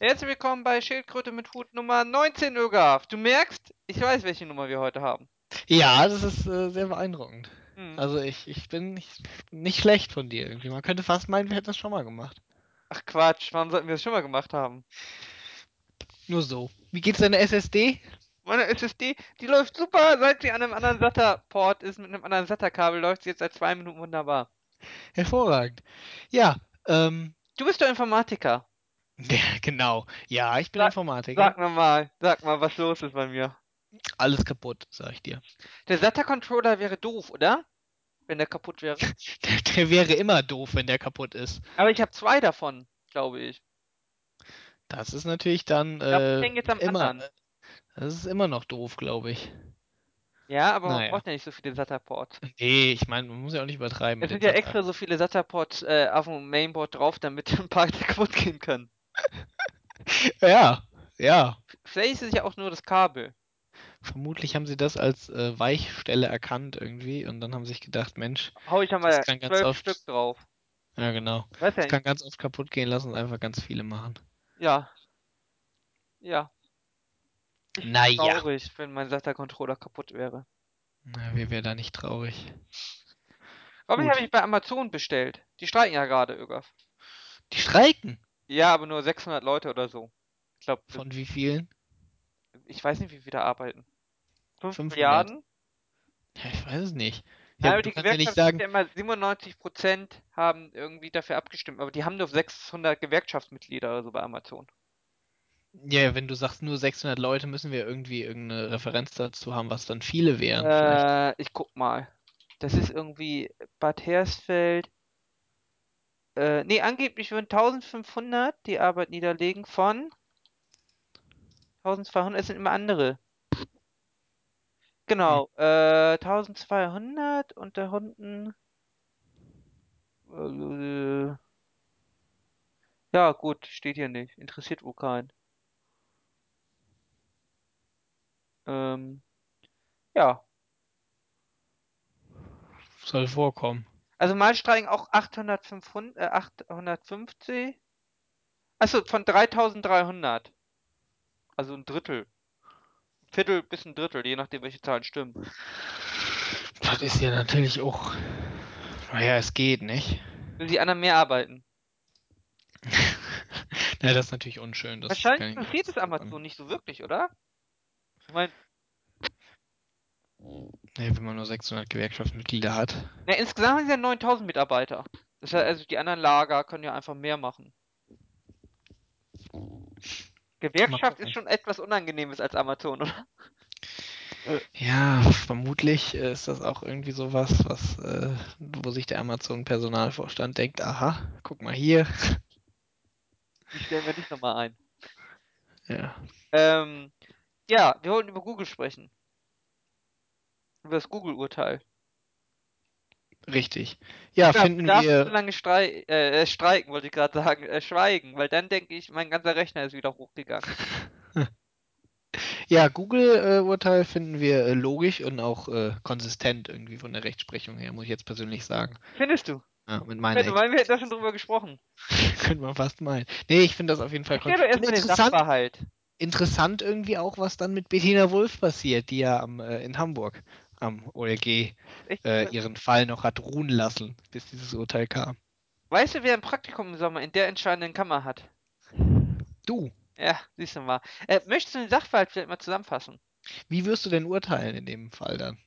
Herzlich willkommen bei Schildkröte mit Hut Nummer 19, Ögaf. Du merkst, ich weiß, welche Nummer wir heute haben. Ja, das ist äh, sehr beeindruckend. Hm. Also ich, ich bin nicht, nicht schlecht von dir irgendwie. Man könnte fast meinen, wir hätten das schon mal gemacht. Ach Quatsch, warum sollten wir das schon mal gemacht haben? Nur so. Wie geht's deiner SSD? Meine SSD, die läuft super, seit sie an einem anderen SATA-Port ist, mit einem anderen SATA-Kabel, läuft sie jetzt seit zwei Minuten wunderbar. Hervorragend. Ja, ähm, Du bist doch Informatiker. Ja, genau. Ja, ich bin Sag- Informatiker. Sag mir mal, sag mal, was los ist bei mir. Alles kaputt, sag ich dir. Der SATA-Controller wäre doof, oder? Wenn der kaputt wäre. Der, der wäre immer doof, wenn der kaputt ist. Aber ich habe zwei davon, glaube ich. Das ist natürlich dann ich äh, hänge jetzt am immer. anderen. Das ist immer noch doof, glaube ich. Ja, aber man Naja. braucht ja nicht so viele SATA-Ports. Nee, ich meine, man muss ja auch nicht übertreiben. Es sind ja extra so viele SATA-Ports äh, auf dem Mainboard drauf, damit ein paar kaputt gehen können. Ja, ja. Vielleicht ist es ja auch nur das Kabel. Vermutlich haben sie das als äh, Weichstelle erkannt irgendwie und dann haben sie sich gedacht, Mensch, Hau ich mal Das kann ganz oft- Stück drauf. ja genau, Weiß ja das nicht. kann ganz oft kaputt gehen lassen und einfach ganz viele machen. Ja. Ja. Ich Naja. traurig, wenn mein SATA-Controller kaputt wäre. Na, wer wäre da nicht traurig? Warum Gut. habe ich bei Amazon bestellt? Die streiken ja gerade, Ögaf. Die streiken. Ja, aber nur 600 Leute oder so. Ich glaube, Von wie vielen? ich weiß nicht, wie viele da arbeiten. 5 500. Milliarden? Ja, ich weiß es nicht. Ja, aber die kannst ja Gewerkschaft sagen, ja immer, 97% haben irgendwie dafür abgestimmt, aber die haben nur 600 Gewerkschaftsmitglieder oder so bei Amazon. ja, wenn du sagst nur 600 Leute, müssen wir irgendwie irgendeine Referenz dazu haben, was dann viele wären. Äh, ich guck mal. Das ist irgendwie Bad Hersfeld. Äh, nee, angeblich würden 1500 die Arbeit niederlegen von 1200, es sind immer andere. Genau, äh, 1200 und da unten. Äh, ja, gut, steht hier nicht. Interessiert wohl keinen. Ähm, ja, Soll vorkommen. Also mal streiken auch 800, 500, äh, 850. Achso, von 3300. Also ein Drittel. Viertel bis ein Drittel, je nachdem, welche Zahlen stimmen. Das ist ja natürlich auch. Naja, es geht, nicht? Wenn die anderen mehr arbeiten. ja, das ist natürlich unschön. Das Wahrscheinlich interessiert es Amazon nicht so wirklich, oder? Ich meine, Nee, wenn man nur 600 Gewerkschaftsmitglieder hat. na, insgesamt haben sie ja 9000 Mitarbeiter. Das heißt, also die anderen Lager können ja einfach mehr machen. Gewerkschaft ist schon etwas Unangenehmes als Amazon, oder? Ja, vermutlich äh, ist das auch irgendwie sowas, was, äh, wo sich der Amazon-Personalvorstand denkt, aha, guck mal hier. Die stellen wir nicht nochmal ein. Ja. Ähm, ja, wir wollten über Google sprechen. Über das Google-Urteil. Richtig. Ja, Ja, finden darf so wir. lange strei äh, streiken, wollte ich gerade sagen, äh, schweigen, weil dann denke ich, mein ganzer Rechner ist wieder hochgegangen. Ja, Google-Urteil finden wir äh, logisch und auch äh, konsistent irgendwie von der Rechtsprechung her, muss ich jetzt persönlich sagen. Findest du? Ja, mit meiner Ja, weil wir hätten da schon drüber gesprochen. Könnte man fast meinen. Nee, ich finde das auf jeden Fall den interessant. Sachverhalt. Interessant irgendwie auch, was dann mit Bettina Wulff passiert, die ja am, äh, in Hamburg am OLG äh, ihren Fall noch hat ruhen lassen, bis dieses Urteil kam. Weißt du, wer ein Praktikum im Sommer in der entscheidenden Kammer hat? Du, Ja, siehst du mal. Äh, möchtest du den Sachverhalt vielleicht mal zusammenfassen? wie wirst du denn urteilen in dem Fall dann?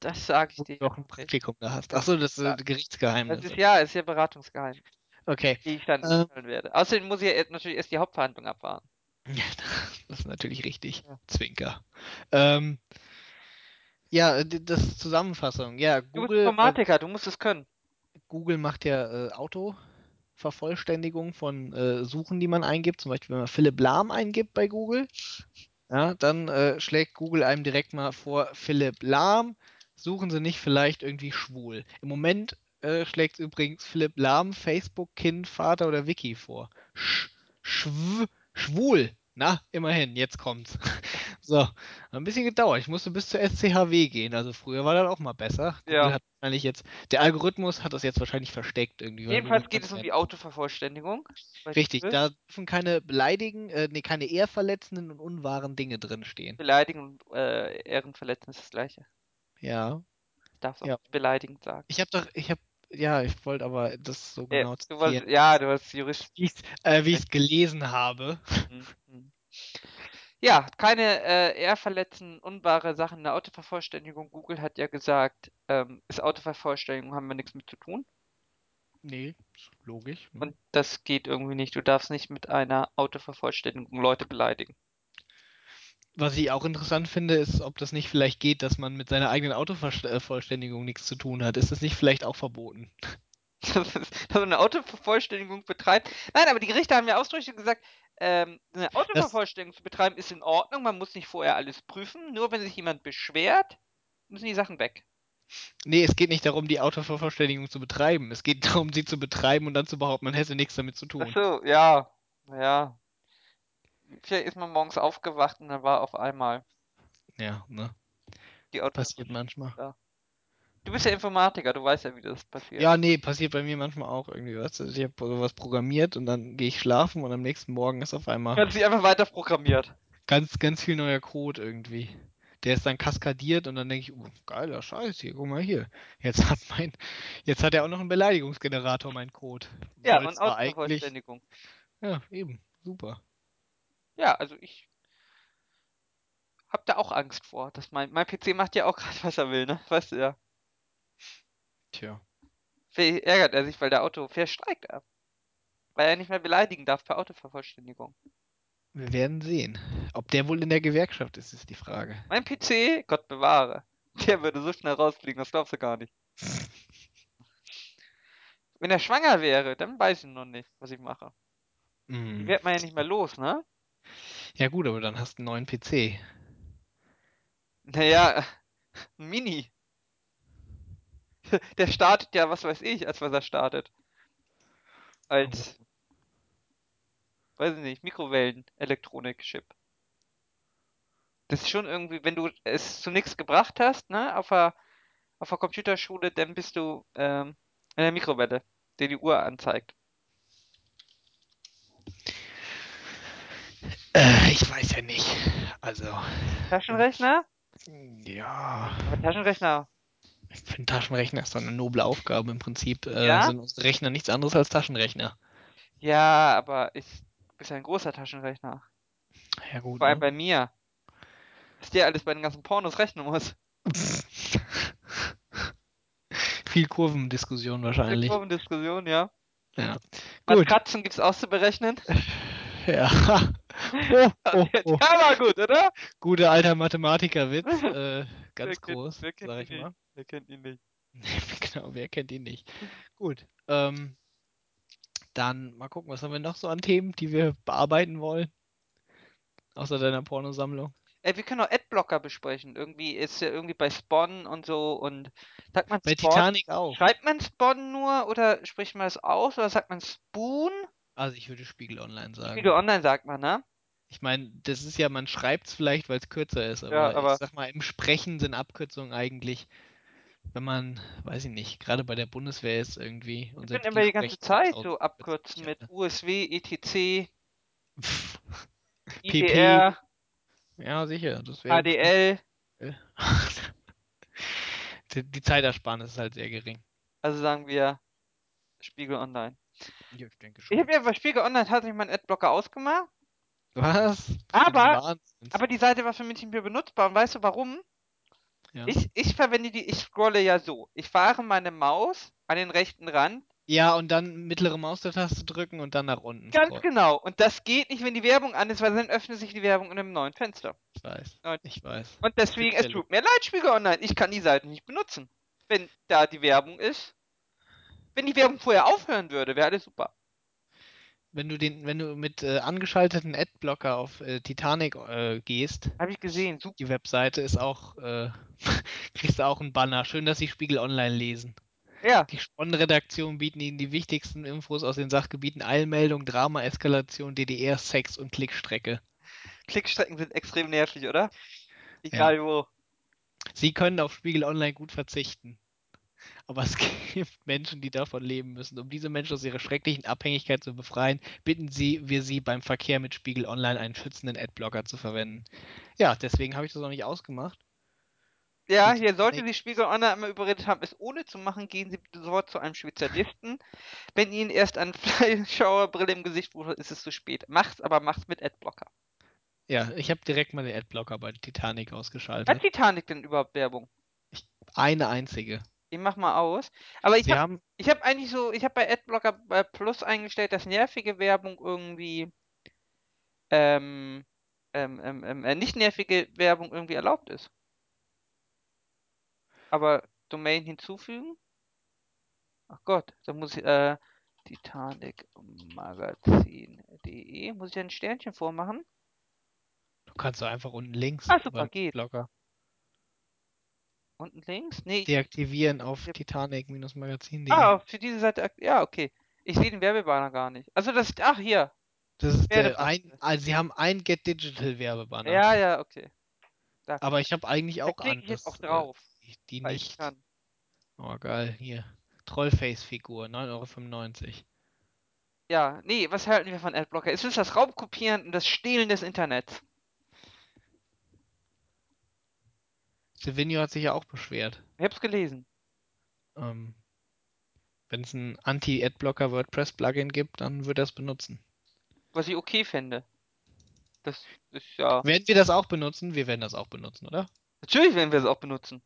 Das sage ich Wo du dir. noch ein Praktikum da hast. Achso, das ist Ja. äh, Das Gerichtsgeheimnis. ist ja, ist ja Beratungsgeheim, Okay. die ich dann urteilen werde. Außerdem muss ich ja natürlich erst die Hauptverhandlung abwarten. Ja, das ist natürlich richtig. Ja. Zwinker. Ähm, ja, d- das Zusammenfassung. Ja, Du bist Google, äh, Informatiker, du musst es können. Google macht ja äh, Autovervollständigung von äh, Suchen, die man eingibt. Zum Beispiel, wenn man Philipp Lahm eingibt bei Google, ja, dann äh, schlägt Google einem direkt mal vor, Philipp Lahm, suchen Sie nicht vielleicht irgendwie schwul. Im Moment äh, schlägt übrigens Philipp Lahm Facebook, Kind, Vater oder Wiki vor. Sch schw schwul. Na, immerhin, jetzt kommt's. So, hat ein bisschen gedauert. Ich musste bis zur SCHW gehen. Also früher war das auch mal besser. Google Ja. hat wahrscheinlich jetzt, der Algorithmus hat das jetzt wahrscheinlich versteckt irgendwie. Jedenfalls geht es um die ja- Autovervollständigung. Richtig, da dürfen keine beleidigen, äh, nee, keine ehrverletzenden und unwahren Dinge drinstehen. Beleidigen und äh, Ehrenverletzen ist das gleiche. Ja. Ich darf es auch Ja. nicht beleidigend sagen. Ich habe doch, ich habe, ja, ich wollte aber das so Ja, genau du wolltest, zitieren, ja, du hast Jurist. wie ich äh, wie ich's gelesen habe. Mhm, mhm. Ja, keine äh, ehrverletzenden, unwahre Sachen in der Autovervollständigung. Google hat ja gesagt, ähm, ist Autovervollständigung, haben wir nichts mit zu tun. Nee, logisch. ne? Und das geht irgendwie nicht. Du darfst nicht mit einer Autovervollständigung Leute beleidigen. Was ich auch interessant finde, ist, ob das nicht vielleicht geht, dass man mit seiner eigenen Autovervollständigung nichts zu tun hat. Ist das nicht vielleicht auch verboten? Dass man eine Autovervollständigung betreibt. Nein, aber die Gerichte haben ja ausdrücklich gesagt, ähm, eine Autovervollständigung zu betreiben ist in Ordnung. Man muss nicht vorher alles prüfen. Nur wenn sich jemand beschwert, müssen die Sachen weg. Nee, es geht nicht darum, die Autovervollständigung zu betreiben. Es geht darum, sie zu betreiben und dann zu behaupten, man hätte nichts damit zu Ach tun. so, ja. Ja. Vielleicht ist man morgens aufgewacht und dann war auf einmal Ja, ne? die Auto. Passiert manchmal. Du bist ja Informatiker, du weißt ja, wie das passiert. Ja, nee, passiert bei mir manchmal auch irgendwie was. Also ich habe sowas programmiert und dann gehe ich schlafen und am nächsten Morgen ist auf einmal hast dich einfach weiter programmiert. ganz, ganz viel neuer Code irgendwie. Der ist dann kaskadiert und dann denke ich, oh, geiler Scheiß hier, guck mal hier. Jetzt hat mein, jetzt hat er auch noch einen Beleidigungsgenerator, mein Code. Ja, und war eigentlich, Autovervollständigung. ja, eben, super. Ja, also ich hab da auch Angst vor. Dass mein, mein PC macht ja auch gerade, was er will, ne? Weißt du ja. Tja. Vielleicht ärgert er sich, weil der Autofair streikt ab. Weil er nicht mehr beleidigen darf per Autovervollständigung. Wir werden sehen. Ob der wohl in der Gewerkschaft ist, ist die Frage. Mein PC, Gott bewahre, der würde so schnell rausfliegen, das glaubst du gar nicht. Wenn er schwanger wäre, dann weiß ich noch nicht, was ich mache. Die Hm. wird man ja nicht mehr los, ne? Ja gut, aber dann hast du einen neuen PC. Naja, ein Mini. Der startet ja, was weiß ich, als was er startet. Als, weiß ich nicht, Mikrowellen-Elektronik-Chip. Das ist schon irgendwie, wenn du es zu nichts gebracht hast, ne, auf der, auf der Computerschule, dann bist du ähm, in der Mikrowelle, die die Uhr anzeigt. Äh, ich weiß ja nicht. Also, Taschenrechner? ja. Aber Taschenrechner, Ich finde, Taschenrechner ist doch eine noble Aufgabe. Im Prinzip äh, Ja? sind unsere Rechner nichts anderes als Taschenrechner. ja, aber ich, bist ja ein großer Taschenrechner. Ja gut. Vor allem Ne? bei mir. Was der alles bei den ganzen Pornos rechnen muss. Viel Kurvendiskussion wahrscheinlich. Diskussion, ja. Ja. Was Gut. Katzen gibt's auszuberechnen? Ja. Oh, oh, Der oh. war gut, oder? Guter alter Mathematikerwitz. Äh, Wer ganz kennt- groß, wer kennt sag ihn ich nicht? mal. Wer kennt ihn nicht? genau, wer kennt ihn nicht? Gut. Ähm, dann mal gucken, was haben wir noch so an Themen, die wir bearbeiten wollen? Außer deiner Pornosammlung. Ey, wir können auch Adblocker besprechen. Irgendwie ist ja irgendwie bei Spawn und so und sagt man Bei Spawn? Titanic auch. Schreibt man Spawn nur oder spricht man das aus oder sagt man Spoon? Also ich würde Spiegel Online sagen. Spiegel Online sagt man, ne? Ich meine, das ist ja, man schreibt es vielleicht, weil es kürzer ist, aber, Ja, aber- ich sag mal, im Sprechen sind Abkürzungen eigentlich, wenn man, weiß ich nicht, gerade bei der Bundeswehr ist irgendwie. Und Wir können immer die ganze Zeit 1000 so abkürzen mit. USW, ETC, PP. IDR, Ja, sicher. Das HDL. die, die Zeitersparnis ist halt sehr gering. Also sagen wir Spiegel Online. Ja, ich denke Ich habe ja bei Spiegel Online tatsächlich meinen Adblocker ausgemacht, Was? Aber- aber die Seite war für mich nicht mehr benutzbar. Und weißt du warum? ja. Ich, ich verwende die, ich scrolle ja so. Ich fahre meine Maus an den rechten Rand. ja, und dann mittlere Maustaste drücken und dann nach unten Ganz scrollen. genau. Und das geht nicht, wenn die Werbung an ist, weil dann öffnet sich die Werbung in einem neuen Fenster. Ich weiß. Nein. Ich weiß. Und deswegen, es tut mir leid, Spiegel Online. Ich kann die Seite nicht benutzen. Wenn da die Werbung ist. Wenn die Werbung vorher aufhören würde, wäre alles super. Wenn du den, wenn du mit äh, angeschalteten Adblocker auf äh, Titanic äh, gehst, Habe ich gesehen. Super. die Webseite ist auch, äh, kriegst du auch einen Banner. Schön, dass sie Spiegel Online lesen. Ja. Die Spon-Redaktion bieten ihnen die wichtigsten Infos aus den Sachgebieten Eilmeldung, Drama, Eskalation, DDR, Sex und Klickstrecke. Klickstrecken sind extrem nervig, oder? Egal ja. wo. Sie können auf Spiegel Online gut verzichten. Aber es gibt Menschen, die davon leben müssen. Um diese Menschen aus ihrer schrecklichen Abhängigkeit zu befreien, bitten sie, wir sie beim Verkehr mit Spiegel Online einen schützenden Adblocker zu verwenden. Ja, deswegen habe ich das noch nicht ausgemacht. Ja, hier sollte Sie Spiegel Online einmal überredet haben, es ohne zu machen, gehen Sie sofort zu einem Spezialisten. Wenn Ihnen erst ein Fleischschauerbrille im Gesicht wurde, ist es zu spät. Macht's, aber macht's mit Adblocker. Ja, ich habe direkt mal den Adblocker bei Titanic ausgeschaltet. Hat Titanic denn überhaupt Werbung? Ich, eine einzige. Ich mach mal aus. Aber ich habe hab eigentlich so, ich habe bei Adblocker Plus eingestellt, dass nervige Werbung irgendwie ähm, ähm, ähm, ähm äh, nicht nervige Werbung irgendwie erlaubt ist. Aber Domain hinzufügen? Ach Gott, da muss ich, äh, Titanicmagazin.de. Muss ich ein Sternchen vormachen? Du kannst einfach unten links. Ah, super, geht. Blogger. Unten links? Nee. Deaktivieren auf Titanic-magazin.de. Ah, für diese Seite. Ja, okay. Ich sehe den Werbebanner gar nicht. Also das, ach hier. Das ist der ein, also sie haben ein Get Digital Werbebanner. Ja, ja, okay. Da. Aber ich habe eigentlich auch da an. Ich jetzt auch drauf. Äh, die nicht. Oh geil, hier. Trollface-Figur, 9,95 Euro. Ja, nee, was halten wir von Adblocker? Es ist das Raubkopieren und das Stehlen des Internets. Silvinio hat sich ja auch beschwert. Ich hab's gelesen. Ähm, Wenn es ein Anti-Adblocker WordPress-Plugin gibt, dann würde er es benutzen. Was ich okay fände. Das ist ja. Werden wir das auch benutzen? Wir werden das auch benutzen, oder? Natürlich werden wir es auch benutzen.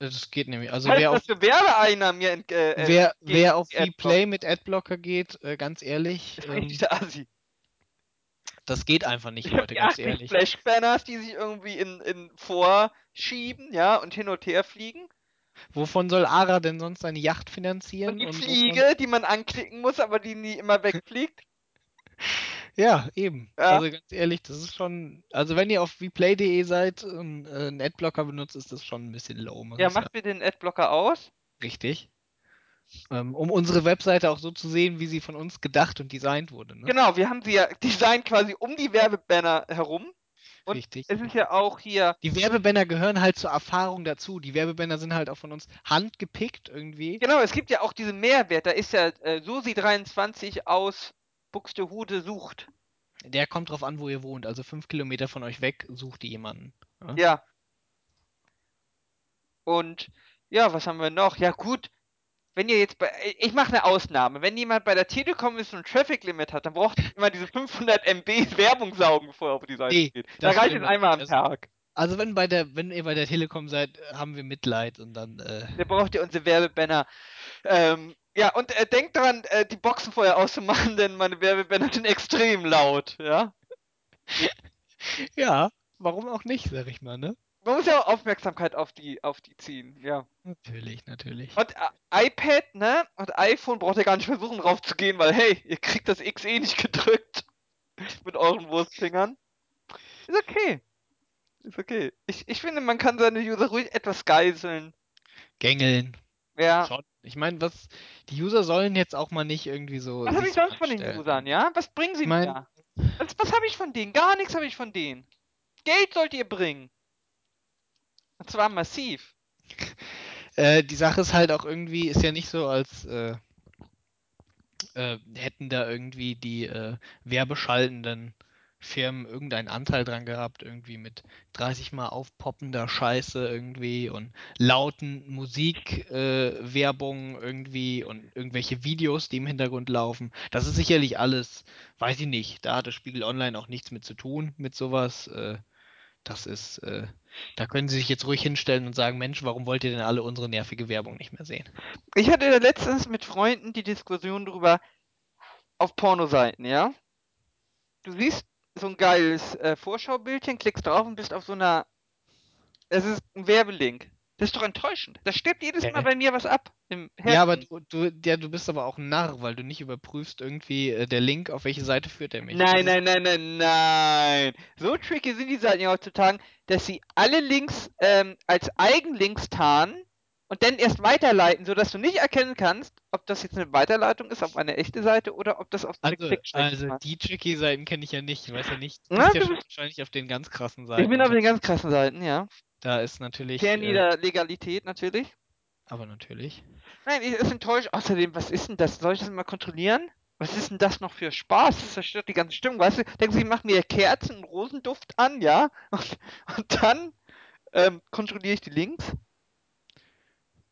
Das geht nämlich. Also heißt, wer auf, für Werbeeinnahmen mir äh, äh, wer, wer auf Vplay mit Adblocker geht, äh, ganz ehrlich. Ähm. Das geht einfach nicht, Leute, ganz ehrlich. Flash-Banners, die sich irgendwie in, in vorschieben, ja, und hin und her fliegen. Wovon soll Ara denn sonst seine Yacht finanzieren? Und die und Fliege, wovon... die man anklicken muss, aber die nie immer wegfliegt. Ja, eben. Ja. Also ganz ehrlich, das ist schon. Also wenn ihr auf vplay.de seid und äh, einen Adblocker benutzt, ist das schon ein bisschen low. Ja, macht mir den Adblocker aus. Richtig. Ähm, um unsere Webseite auch so zu sehen, wie sie von uns gedacht und designt wurde. Ne? Genau, wir haben sie ja designt quasi um die Werbebanner herum. Und Richtig. Es ist ja auch hier. Die Werbebanner gehören halt zur Erfahrung dazu. Die Werbebanner sind halt auch von uns handgepickt irgendwie. Genau, es gibt ja auch diesen Mehrwert. Da ist ja äh, Susi23 aus Buxtehude sucht. Der kommt drauf an, wo ihr wohnt. Also fünf Kilometer von euch weg sucht ihr jemanden. Ja. ja. Und ja, was haben wir noch? Ja gut, wenn ihr jetzt bei, ich mache eine Ausnahme. Wenn jemand bei der Telekom ist und ein Traffic Limit hat, dann braucht ihr immer diese 500 MB Werbung saugen, bevor er auf die Seite nee, geht. Da reicht es einmal am also, Tag. Also wenn bei der, wenn ihr bei der Telekom seid, haben wir Mitleid und dann. Äh... Dann braucht ihr unsere Werbebanner. Ähm, ja, und äh, denkt dran, äh, die Boxen vorher auszumachen, denn meine Werbebänder sind extrem laut, ja? ja, warum auch nicht, sag ich mal, ne? Man muss ja auch Aufmerksamkeit auf die, auf die ziehen, ja. Natürlich, natürlich. Und äh, iPad, ne? Und iPhone braucht ihr gar nicht versuchen raufzugehen, weil, hey, ihr kriegt das X eh nicht gedrückt. mit euren Wurstfingern. Ist okay. Ist okay. Ich, ich finde, man kann seine User ruhig etwas geiseln. Gängeln. Ja. Schon. Ich meine, was die User sollen jetzt auch mal nicht irgendwie so. Was habe ich sonst von den Usern, ja? Was bringen sie ich mein, mir? Was, was habe ich von denen? Gar nichts habe ich von denen. Geld sollt ihr bringen. Und zwar massiv. Äh, die Sache ist halt auch irgendwie, ist ja nicht so, als äh, äh, hätten da irgendwie die äh, Werbeschaltenden Firmen irgendeinen Anteil dran gehabt, irgendwie mit 30 mal aufpoppender Scheiße irgendwie und lauten Musikwerbung äh, irgendwie und irgendwelche Videos, die im Hintergrund laufen. Das ist sicherlich alles, weiß ich nicht, da hat das Spiegel Online auch nichts mit zu tun, mit sowas. Äh, das ist, äh, da können Sie sich jetzt ruhig hinstellen und sagen, Mensch, warum wollt ihr denn alle unsere nervige Werbung nicht mehr sehen? Ich hatte letztens mit Freunden die Diskussion darüber auf Pornoseiten, ja? Du siehst so ein geiles äh, Vorschaubildchen, klickst drauf und bist auf so einer. Es ist ein Werbelink. Das ist doch enttäuschend. Da stirbt jedes Mal bei mir was ab. Ja, aber du, du, ja, du bist aber auch ein Narr, weil du nicht überprüfst irgendwie äh, der Link, auf welche Seite führt er mich. Nein, nein, nein, nein, nein. So tricky sind die Seiten ja heutzutage, dass sie alle Links ähm, als Eigenlinks tarnen und dann erst weiterleiten, sodass du nicht erkennen kannst, ob das jetzt eine Weiterleitung ist auf eine echte Seite oder ob das auf eine Also, Klickstrecke also war. die tricky Seiten kenne ich ja nicht. Ich weiß ja nicht. Du bist ja du bist- wahrscheinlich auf den ganz krassen Seiten. Ich bin auf den ganz krassen Seiten, ja. Da ist natürlich. Kern Äh, der Legalität natürlich. Aber natürlich. Nein, ich ist enttäuscht. Außerdem, was ist denn das? Soll ich das mal kontrollieren? Was ist denn das noch für Spaß? Das zerstört die ganze Stimmung, weißt du? Denken Sie, ich mache mir Kerzen und Rosenduft an, ja? Und, und dann ähm, kontrolliere ich die Links.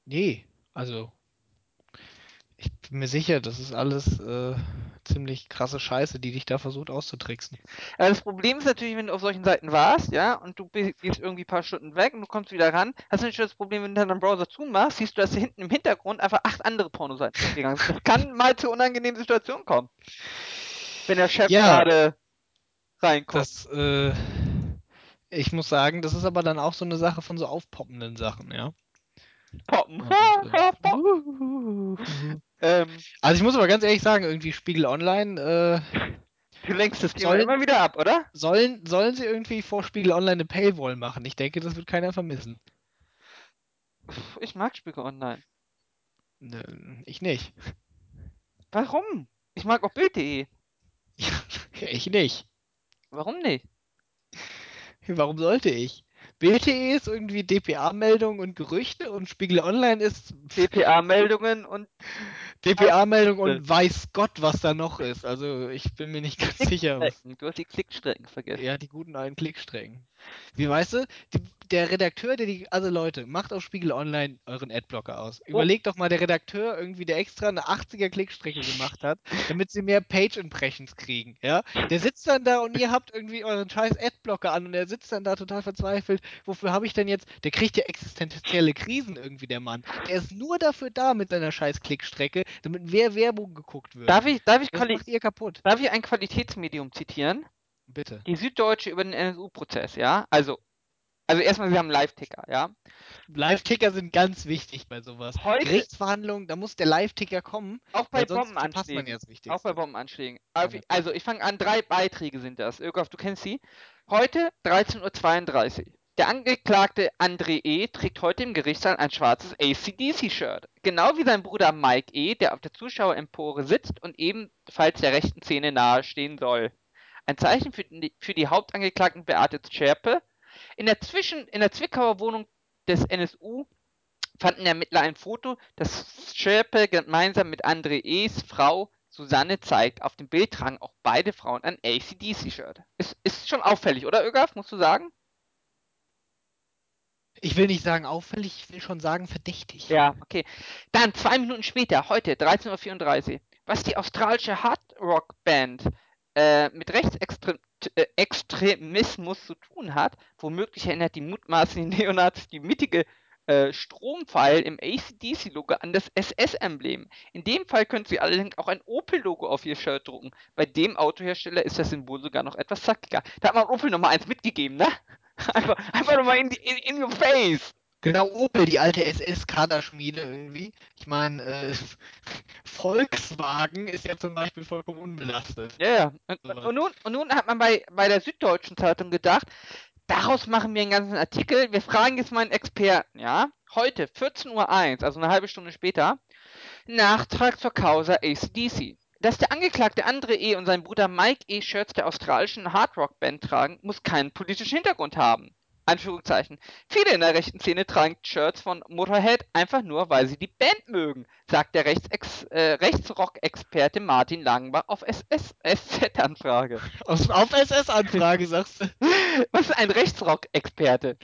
Nee, also. Ich bin mir sicher, das ist alles äh, ziemlich krasse Scheiße, die dich da versucht auszutricksen. Aber das Problem ist natürlich, wenn du auf solchen Seiten warst, ja, und du gehst irgendwie ein paar Stunden weg und du kommst wieder ran, hast du natürlich das Problem, wenn du dann deinen Browser zumachst, siehst du, dass hinten im Hintergrund einfach acht andere Pornoseiten gegangen sind. Das kann mal zu unangenehmen Situationen kommen. Wenn der Chef Ja. gerade reinkommt. Das, äh, ich muss sagen, das ist aber dann auch so eine Sache von so aufpoppenden Sachen, ja. Poppen. Und, äh, Also ich muss aber ganz ehrlich sagen, irgendwie Spiegel Online, äh, du lenkst das Thema Soll- immer wieder ab, oder? sollen, sollen sie irgendwie vor Spiegel Online eine Paywall machen? Ich denke, das wird keiner vermissen. Ich mag Spiegel Online. Nö, ich nicht. Warum? Ich mag auch Bild.de. ich nicht. Warum nicht? Warum sollte ich? Bild.de ist irgendwie DPA-Meldung und Gerüchte und Spiegel Online ist DPA-Meldungen und DPA-Meldung und weiß Gott, was da noch ist. Also ich bin mir nicht ganz sicher. Was. Du hast die Klickstrecken vergessen. ja, die guten alten Klickstrecken. Wie weißt du, die, der Redakteur, der die, also Leute, macht auf Spiegel Online euren Adblocker aus. Überlegt doch mal, der Redakteur irgendwie, der extra eine 80er Klickstrecke gemacht hat, damit sie mehr Page Impressions kriegen, ja? Der sitzt dann da und ihr habt irgendwie euren scheiß Adblocker an und er sitzt dann da total verzweifelt. Wofür habe ich denn jetzt, der kriegt ja existenzielle Krisen irgendwie, der Mann. Der ist nur dafür da mit seiner scheiß Klickstrecke, damit mehr Werbung geguckt wird. Darf ich, darf, ich das macht ihr kaputt. darf ich ein Qualitätsmedium zitieren? Bitte. Die Süddeutsche über den NSU-Prozess, ja? Also, also erstmal, wir haben Live-Ticker, ja? Live-Ticker sind ganz wichtig bei sowas. Heute- Gerichtsverhandlungen, da muss der Live-Ticker kommen, Auch bei Bombenanschlägen. Auch bei Bombenanschlägen. Also, ich fange an, drei Beiträge sind das. Ökoff, du kennst sie. Heute 13.32 Uhr. Der Angeklagte André E. trägt heute im Gerichtssaal ein schwarzes ACDC-Shirt. Genau wie sein Bruder Mike E., der auf der Zuschauerempore sitzt und ebenfalls der rechten Szene nahestehen soll. Ein Zeichen für die, für die Hauptangeklagten Beate Zschärpe. In der, Zwischen, in der Zwickauer Wohnung des NSU fanden Ermittler ein Foto, das Schärpe gemeinsam mit André E.s Frau Susanne zeigt. Auf dem Bild tragen auch beide Frauen ein ACDC-Shirt. Ist, ist schon auffällig, oder Ögaf, musst du sagen? Ich will nicht sagen auffällig, ich will schon sagen verdächtig. Ja, okay. Dann zwei Minuten später, heute 13.34 Uhr, was die australische Hard-Rock-Band äh, mit Rechtsextremismus zu tun hat, womöglich erinnert die mutmaßlichen Neonazis die mittige äh, Strompfeil im ACDC-Logo an das SS-Emblem. In dem Fall können sie allerdings auch ein Opel-Logo auf ihr Shirt drucken. Bei dem Autohersteller ist das Symbol sogar noch etwas zackiger. Da hat man Opel Nummer 1 mitgegeben, ne? Einfach, einfach nochmal in, in, in your face. Genau, Opel, die alte SS-Kaderschmiede irgendwie. Ich meine, äh, Volkswagen ist ja zum Beispiel vollkommen unbelastet. Ja, ja. Und, und, nun, und nun hat man bei, bei der Süddeutschen Zeitung gedacht, daraus machen wir einen ganzen Artikel. Wir fragen jetzt mal einen Experten, ja? Heute, 14.01 Uhr, also eine halbe Stunde später, Nachtrag zur Causa ACDC. Dass der Angeklagte André E. und sein Bruder Mike E. Shirts der australischen Hardrock-Band tragen, muss keinen politischen Hintergrund haben. Anführungszeichen. Viele in der rechten Szene tragen Shirts von Motorhead einfach nur, weil sie die Band mögen, sagt der Rechtsex äh, Rechtsrock-Experte Martin Langenbach auf SZ-Anfrage. Aus, auf SS-Anfrage sagst du. Was ist ein Rechtsrock-Experte?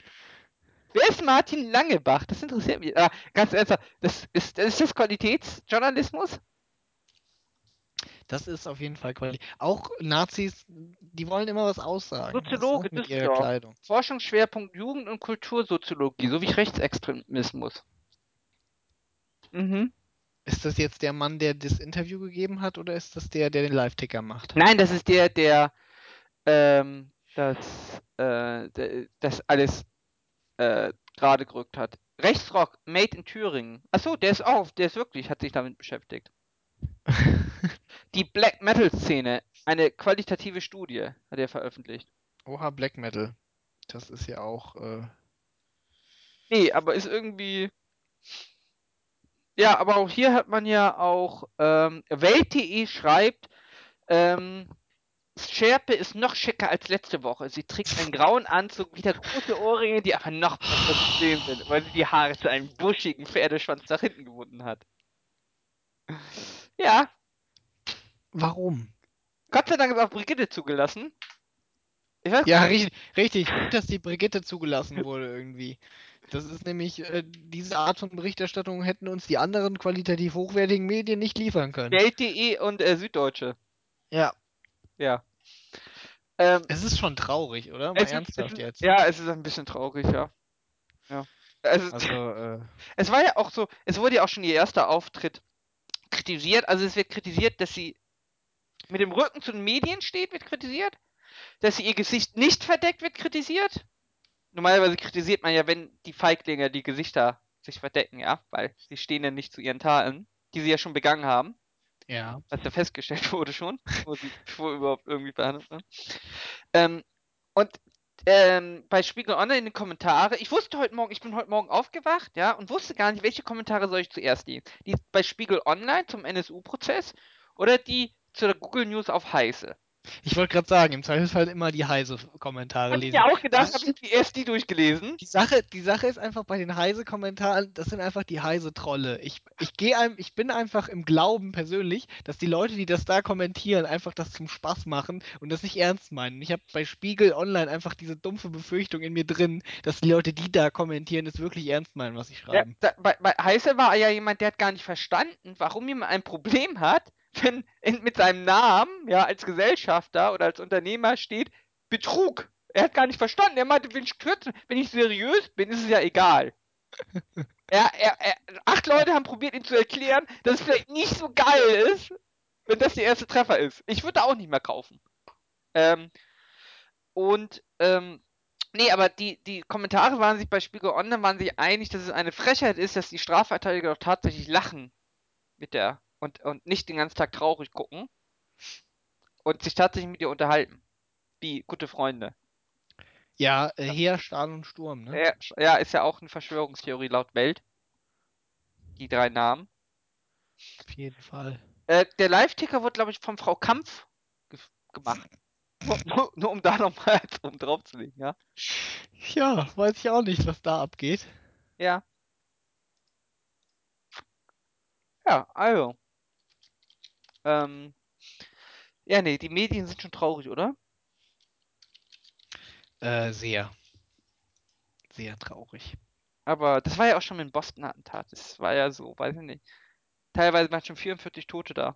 Wer ist Martin Langebach? Das interessiert mich. Ah, ganz ernsthaft, das ist, das ist das Qualitätsjournalismus? Das ist auf jeden Fall Qualität. Auch Nazis, die wollen immer was aussagen. Das ist Soziologe mit ihrer Düsseldorf. Kleidung. Forschungsschwerpunkt Jugend- und Kultursoziologie sowie Rechtsextremismus. Mhm. Ist das jetzt der Mann, der das Interview gegeben hat, oder ist das der, der den Live-Ticker macht? Nein, das ist der, der ähm, das, äh, der, das alles äh, gerade gerückt hat. Rechtsrock, Made in Thüringen. Achso, der ist auch, der ist wirklich, hat sich damit beschäftigt. Die Black Metal Szene, eine qualitative Studie, hat er veröffentlicht. Oha, Black Metal. Das ist ja auch. Äh, Nee, aber ist irgendwie Ja, aber auch hier hat man ja auch, ähm, Welt.de schreibt, ähm, Scherpe ist noch schicker als letzte Woche. Sie trägt einen grauen Anzug, wieder große Ohrringe, die aber noch besser zu sehen sind, weil sie die Haare zu einem buschigen Pferdeschwanz nach hinten gebunden hat. Ja, Warum? Gott sei Dank ist auch Brigitte zugelassen. Ich weiß Ja, richtig, richtig. Gut, dass die Brigitte zugelassen wurde irgendwie. Das ist nämlich, äh, diese Art von Berichterstattung hätten uns die anderen qualitativ hochwertigen Medien nicht liefern können. Welt.de und äh, Süddeutsche. Ja. Ja. Ähm, Es ist schon traurig, oder? Mal ernsthaft ist, jetzt. ja, es ist ein bisschen traurig, ja. Ja. Also, Also, äh, es war ja auch so, es wurde ja auch schon ihr erster Auftritt kritisiert. Also es wird kritisiert, dass sie mit dem Rücken zu den Medien steht, wird kritisiert. Dass sie ihr Gesicht nicht verdeckt, wird kritisiert. Normalerweise kritisiert man ja, wenn die Feiglinge die Gesichter sich verdecken, ja, weil sie stehen ja nicht zu ihren Taten, die sie ja schon begangen haben, ja. was ja festgestellt wurde schon, bevor sie bevor überhaupt irgendwie behandelt werden. Ähm, und ähm, bei Spiegel Online in den Kommentaren, ich wusste heute Morgen, ich bin heute Morgen aufgewacht, ja, und wusste gar nicht, welche Kommentare soll ich zuerst nehmen. Die bei Spiegel Online zum NSU-Prozess oder die zu der Google News auf Heiße. Ich wollte gerade sagen, im Zweifelsfall immer die Heise-Kommentare Hab ich lesen. mir auch gedacht, habe ich die erst die durchgelesen. Die Sache, die Sache ist einfach bei den Heise-Kommentaren, das sind einfach die Heise-Trolle. Ich, ich, geh einem, ich bin einfach im Glauben persönlich, dass die Leute, die das da kommentieren, einfach das zum Spaß machen und das nicht ernst meinen. Ich habe bei Spiegel Online einfach diese dumpfe Befürchtung in mir drin, dass die Leute, die da kommentieren, es wirklich ernst meinen, was sie Ja, schreiben. da, bei, bei Heiße war ja jemand, der hat gar nicht verstanden, warum jemand ein Problem hat, wenn in, mit seinem Namen, ja, als Gesellschafter oder als Unternehmer steht Betrug. Er hat gar nicht verstanden. Er meinte, wenn ich, wenn ich seriös bin, ist es ja egal. er, er, er, acht Leute haben probiert, ihm zu erklären, dass es vielleicht nicht so geil ist, wenn das der erste Treffer ist. Ich würde auch nicht mehr kaufen. Ähm, und, ähm, nee, aber die, die Kommentare waren sich bei Spiegel Online waren sich einig, dass es eine Frechheit ist, dass die Strafverteidiger doch tatsächlich lachen mit der und, und nicht den ganzen Tag traurig gucken und sich tatsächlich mit ihr unterhalten. Wie gute Freunde. Ja, äh, Heer, Stahl und Sturm, ne? Ja, ja, ist ja auch eine Verschwörungstheorie laut Welt. Die drei Namen. Auf jeden Fall. Äh, der Live-Ticker wird, glaube ich, von Frau Kampf ge gemacht. Nur, nur, nur um da nochmal um draufzulegen, ja? Ja, weiß ich auch nicht, was da abgeht. Ja. Ja, also. Ähm. Ja, nee, die Medien sind schon traurig, oder? Äh, sehr. Sehr traurig. Aber das war ja auch schon mit dem Boston-Attentat. Das war ja so, weiß ich nicht. Teilweise waren schon 44 Tote da.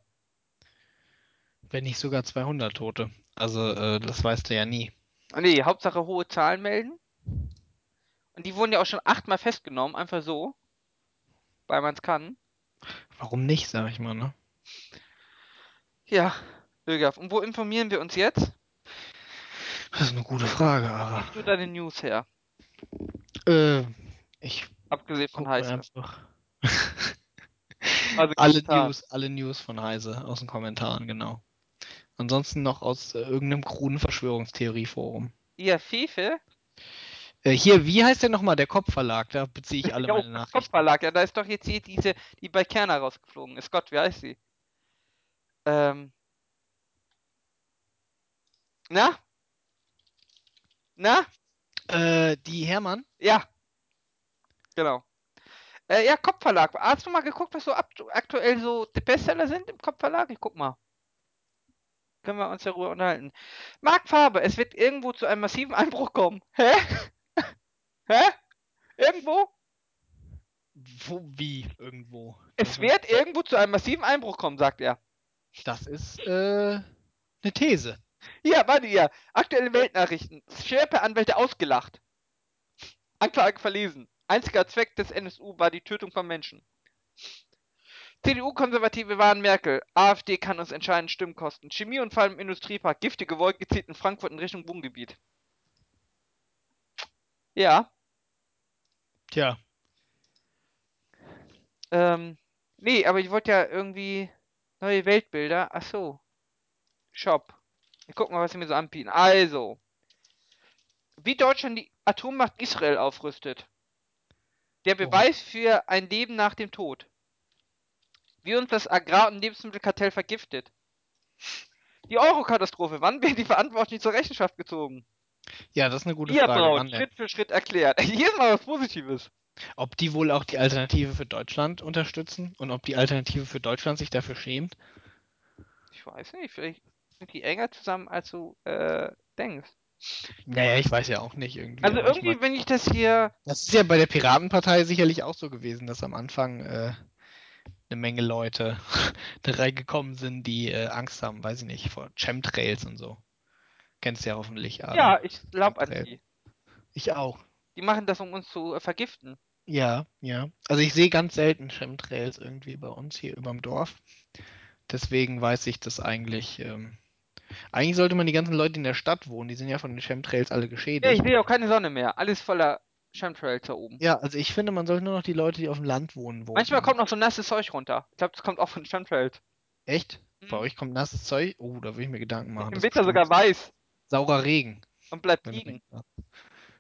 Wenn nicht sogar 200 Tote. Also, äh, das weißt du ja nie. Ah, Nee, Hauptsache hohe Zahlen melden. Und die wurden ja auch schon achtmal festgenommen, einfach so. Weil man es kann. Warum nicht, sag ich mal, ne? Ja, Ögaf. Und wo informieren wir uns jetzt? Das ist eine gute Frage, aber. Gibst du deine News her? Äh, ich Abgesehen von Heiße. einfach. Also alle. News, alle News von Heise aus den Kommentaren, genau. Ansonsten noch aus äh, irgendeinem kruden Verschwörungstheorieforum. Ihr Fefe? Äh, hier, wie heißt der nochmal? Der Kopfverlag, da beziehe ich alle Ja, meine Nachrichten. Kopfverlag. Ja, da ist doch jetzt hier diese, die bei Kerner rausgeflogen ist. Gott, wie heißt sie? Ähm. Na? Na? Äh, die Hermann? Ja. Genau. Äh, ja, Kopfverlag. Hast du mal geguckt, was so aktu aktuell so die Bestseller sind im Kopfverlag? Ich guck mal. Können wir uns darüber unterhalten. Marc Farbe, es wird irgendwo zu einem massiven Einbruch kommen. Hä? Hä? Irgendwo? Wo, wie? Irgendwo. Es Das- wird irgendwo zu einem massiven Einbruch kommen, sagt er. Das ist, äh, eine These. Hier, warte hier. Aktuelle Weltnachrichten. Scherpe-Anwälte ausgelacht. Anklage verlesen. Einziger Zweck des NSU war die Tötung von Menschen. CDU-Konservative warnen Merkel. AfD kann uns entscheidend Stimmen kosten. Chemieunfall im Industriepark. Giftige Wolke zieht in Frankfurt in Richtung Wohngebiet. Ja. Tja, Ähm. Nee, aber ich wollte ja irgendwie neue Weltbilder. Ach so. Shop. Ich guck mal, was sie mir so anbieten. Also. Wie Deutschland die Atommacht Israel aufrüstet. Der Beweis für ein Leben nach dem Tod. Wie uns das Agrar- und Lebensmittelkartell vergiftet. Die Eurokatastrophe. Wann werden die Verantwortlichen zur Rechenschaft gezogen? Ja, das ist eine gute Ihr Frage. Denn? Schritt für Schritt erklärt. Hier ist mal was Positives. Ob die wohl auch die Alternative für Deutschland unterstützen und ob die Alternative für Deutschland sich dafür schämt? Ich weiß nicht, vielleicht sind die enger zusammen, als du äh, denkst. Naja, ich weiß ja auch nicht irgendwie. Also Manchmal- irgendwie, wenn ich das hier. Das ist ja bei der Piratenpartei sicherlich auch so gewesen, dass am Anfang äh, eine Menge Leute da reingekommen sind, die äh, Angst haben, weiß ich nicht, vor Chemtrails und so. Kennst du ja hoffentlich. Adam. Ja, ich glaube an die. Ich auch. Die machen das, um uns zu äh, vergiften. Ja, ja. Also ich sehe ganz selten Chemtrails irgendwie bei uns hier überm Dorf. Deswegen weiß ich das eigentlich. Ähm, eigentlich sollte man die ganzen Leute, die in der Stadt wohnen, die sind ja von den Chemtrails alle Ja, ich geschädigt. sehe auch keine Sonne mehr. Alles voller Chemtrails da oben. Ja, also ich finde, man sollte nur noch die Leute, die auf dem Land wohnen, wohnen. Manchmal kommt noch so nasses Zeug runter. Ich glaube, das kommt auch von Chemtrails. Echt? Mhm. Bei euch kommt nasses Zeug? Oh, da will ich mir Gedanken machen. Im Winter sogar weiß Saurer Regen. und bleibt liegen.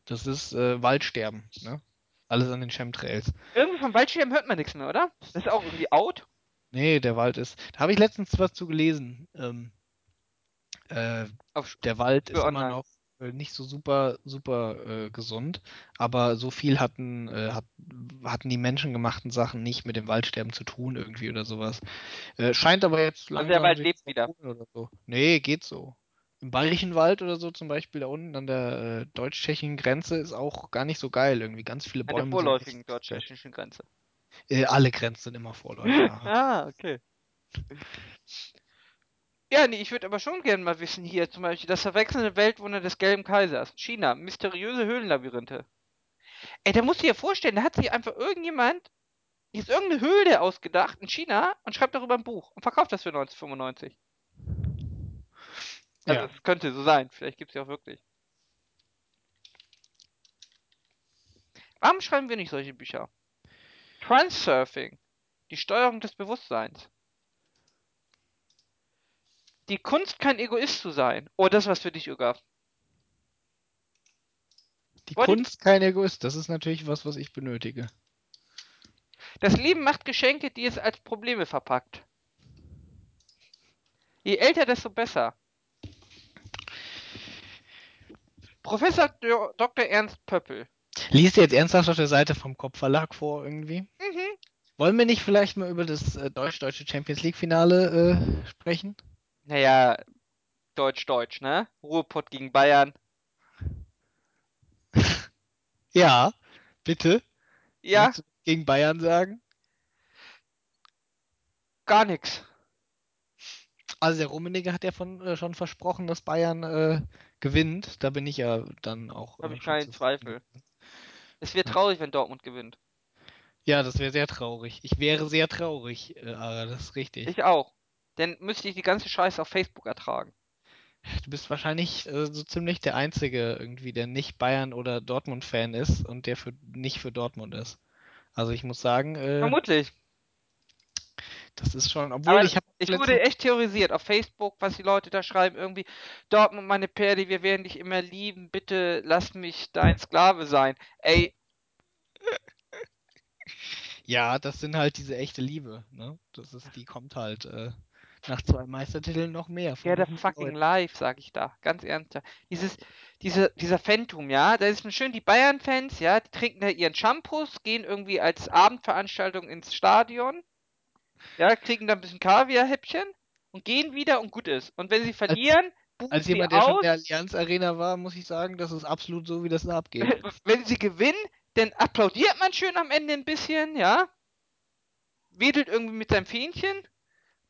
Das ist äh, Waldsterben, ne? Alles an den Chemtrails. Irgendwie vom Waldsterben hört man nichts mehr, oder? Das ist auch irgendwie out. Nee, der Wald ist. Da habe ich letztens was zu gelesen. Ähm, äh, der Wald ist immer online. noch äh, nicht so super, super äh, gesund, aber so viel hatten, äh, hat, hatten die menschengemachten Sachen nicht mit dem Waldsterben zu tun irgendwie oder sowas. Äh, scheint aber jetzt Also langsam der Wald lebt wieder. Oder so. Nee, geht so. Im Bayerischen Wald oder so zum Beispiel da unten an der äh, deutsch-tschechischen Grenze ist auch gar nicht so geil irgendwie. Ganz viele An Bäume der vorläufigen deutsch-tschechischen Grenze. Äh, alle Grenzen sind immer vorläufig. ah, okay. Ja, nee, ich würde aber schon gerne mal wissen hier zum Beispiel das verwechselnde Weltwunder des Gelben Kaisers. China, mysteriöse Höhlenlabyrinthe. Ey, da musst du dir vorstellen, da hat sich einfach irgendjemand jetzt irgendeine Höhle ausgedacht in China und schreibt darüber ein Buch und verkauft das für 1995. Also Ja. es könnte so sein, vielleicht gibt es ja auch wirklich. Warum schreiben wir nicht solche Bücher? Transurfing, die Steuerung des Bewusstseins. Die Kunst, kein Egoist zu sein. Oh, das was für dich, Uga. Die Wollte- Kunst kein Egoist, das ist natürlich was, was ich benötige. Das Leben macht Geschenke, die es als Probleme verpackt. Je älter, desto besser. Professor Do- Dr. Ernst Pöppel. Liest ihr jetzt ernsthaft auf der Seite vom Kopfverlag vor irgendwie? Mhm. Wollen wir nicht vielleicht mal über das äh, deutsch-deutsche Champions League-Finale äh, sprechen? Naja, Deutsch-Deutsch, ne? Ruhrpott gegen Bayern. Ja, bitte. Ja, gegen Bayern sagen? gar nichts. Also der Rummenigge hat ja von, äh, schon versprochen, dass Bayern äh, gewinnt. Da bin ich ja dann auch. Hab äh, ich keinen. Zweifel. Es wird Ja. traurig, wenn Dortmund gewinnt. Ja, das wäre sehr traurig. Ich wäre sehr traurig, äh, Ara, das ist richtig. Ich auch. Dann müsste ich die ganze Scheiße auf Facebook ertragen. Du bist wahrscheinlich äh, so ziemlich der Einzige irgendwie, der nicht Bayern- oder Dortmund-Fan ist und der für, nicht für Dortmund ist. Also ich muss sagen, äh, Vermutlich. das ist schon, obwohl Aber ich habe Ich wurde echt theorisiert auf Facebook, was die Leute da schreiben. Irgendwie, Dortmund, meine Perle, wir werden dich immer lieben. Bitte lass mich dein Sklave sein. Ey, Ja, das sind halt diese echte Liebe, ne? Das ist, die kommt halt äh, nach zwei Meistertiteln noch mehr. von get a diesen fucking Leuten. life, sag ich da. Ganz ernsthaft. Dieses, diese, dieser Phantom, ja, da ist mir schön die Bayern-Fans, ja, die trinken da ihren Shampoos, gehen irgendwie als Abendveranstaltung ins Stadion, ja, kriegen da ein bisschen Kaviar-Häppchen und gehen wieder und gut ist. Und wenn sie verlieren, buhen Als sie jemand, der schon in aus. der Allianz Arena war, muss ich sagen, das ist absolut so, wie das da abgeht. wenn sie gewinnen, dann applaudiert man schön am Ende ein bisschen, ja. Wedelt irgendwie mit seinem Fähnchen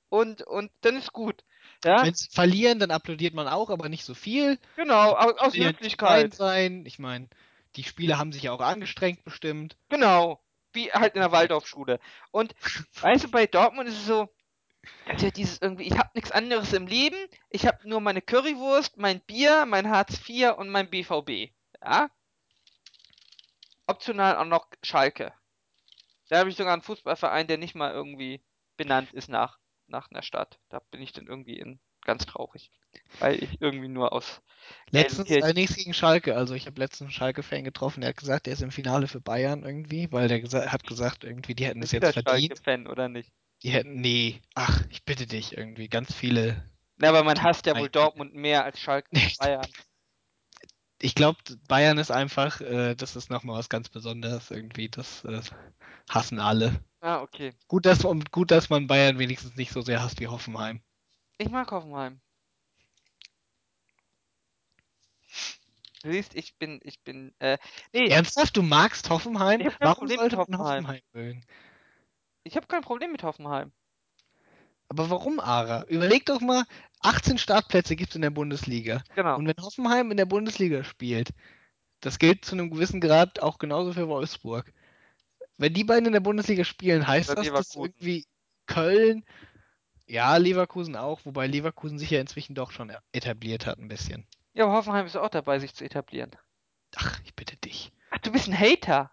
und, und dann ist gut. Ja, Wenn sie verlieren, dann applaudiert man auch, aber nicht so viel. genau, aus, aus Höflichkeit. sein. Ich meine, die Spieler haben sich ja auch angestrengt bestimmt. Genau. Wie halt in der Waldorfschule. Und weißt du, bei Dortmund ist es so, ja dieses irgendwie, ich habe nichts anderes im Leben. Ich habe nur meine Currywurst, mein Bier, mein Hartz IV und mein BVB. Ja. Optional auch noch Schalke. Da habe ich sogar einen Fußballverein, der nicht mal irgendwie benannt ist nach, nach einer Stadt. Da bin ich dann irgendwie in ganz traurig. Weil ich irgendwie nur aus Letztens, äh, nichts gegen Schalke. Also ich habe letztens einen Schalke-Fan getroffen, der hat gesagt, der ist im Finale für Bayern irgendwie, weil der gesa hat gesagt, irgendwie, die hätten es jetzt verdient. Schalke-Fan oder nicht? Die hätten, nee, ach, ich bitte dich, irgendwie, ganz viele. Na, aber man hasst ja wohl. Dortmund mehr als Schalke und Nicht. Bayern. Ich glaube, Bayern ist einfach, äh, das ist nochmal was ganz Besonderes irgendwie. Das äh, hassen alle. Ah, okay. Gut dass, gut, dass man Bayern wenigstens nicht so sehr hasst wie Hoffenheim. Ich mag Hoffenheim. Du siehst, ich bin, ich bin, äh, nee, Ernsthaft, du magst Hoffenheim? Ich hab kein Warum Problem sollte mit man Hoffenheim. Hoffenheim mögen? ich habe kein Problem mit Hoffenheim. Aber warum, Ara? Überleg doch mal, 18 Startplätze gibt es in der Bundesliga. Genau. Und wenn Hoffenheim in der Bundesliga spielt, das gilt zu einem gewissen Grad auch genauso für Wolfsburg. Wenn die beiden in der Bundesliga spielen, heißt das, dass irgendwie Köln, ja, Leverkusen auch, wobei Leverkusen sich ja inzwischen doch schon etabliert hat ein bisschen. Ja, aber Hoffenheim ist auch dabei, sich zu etablieren. Ach, ich bitte dich. Ach, du bist ein Hater.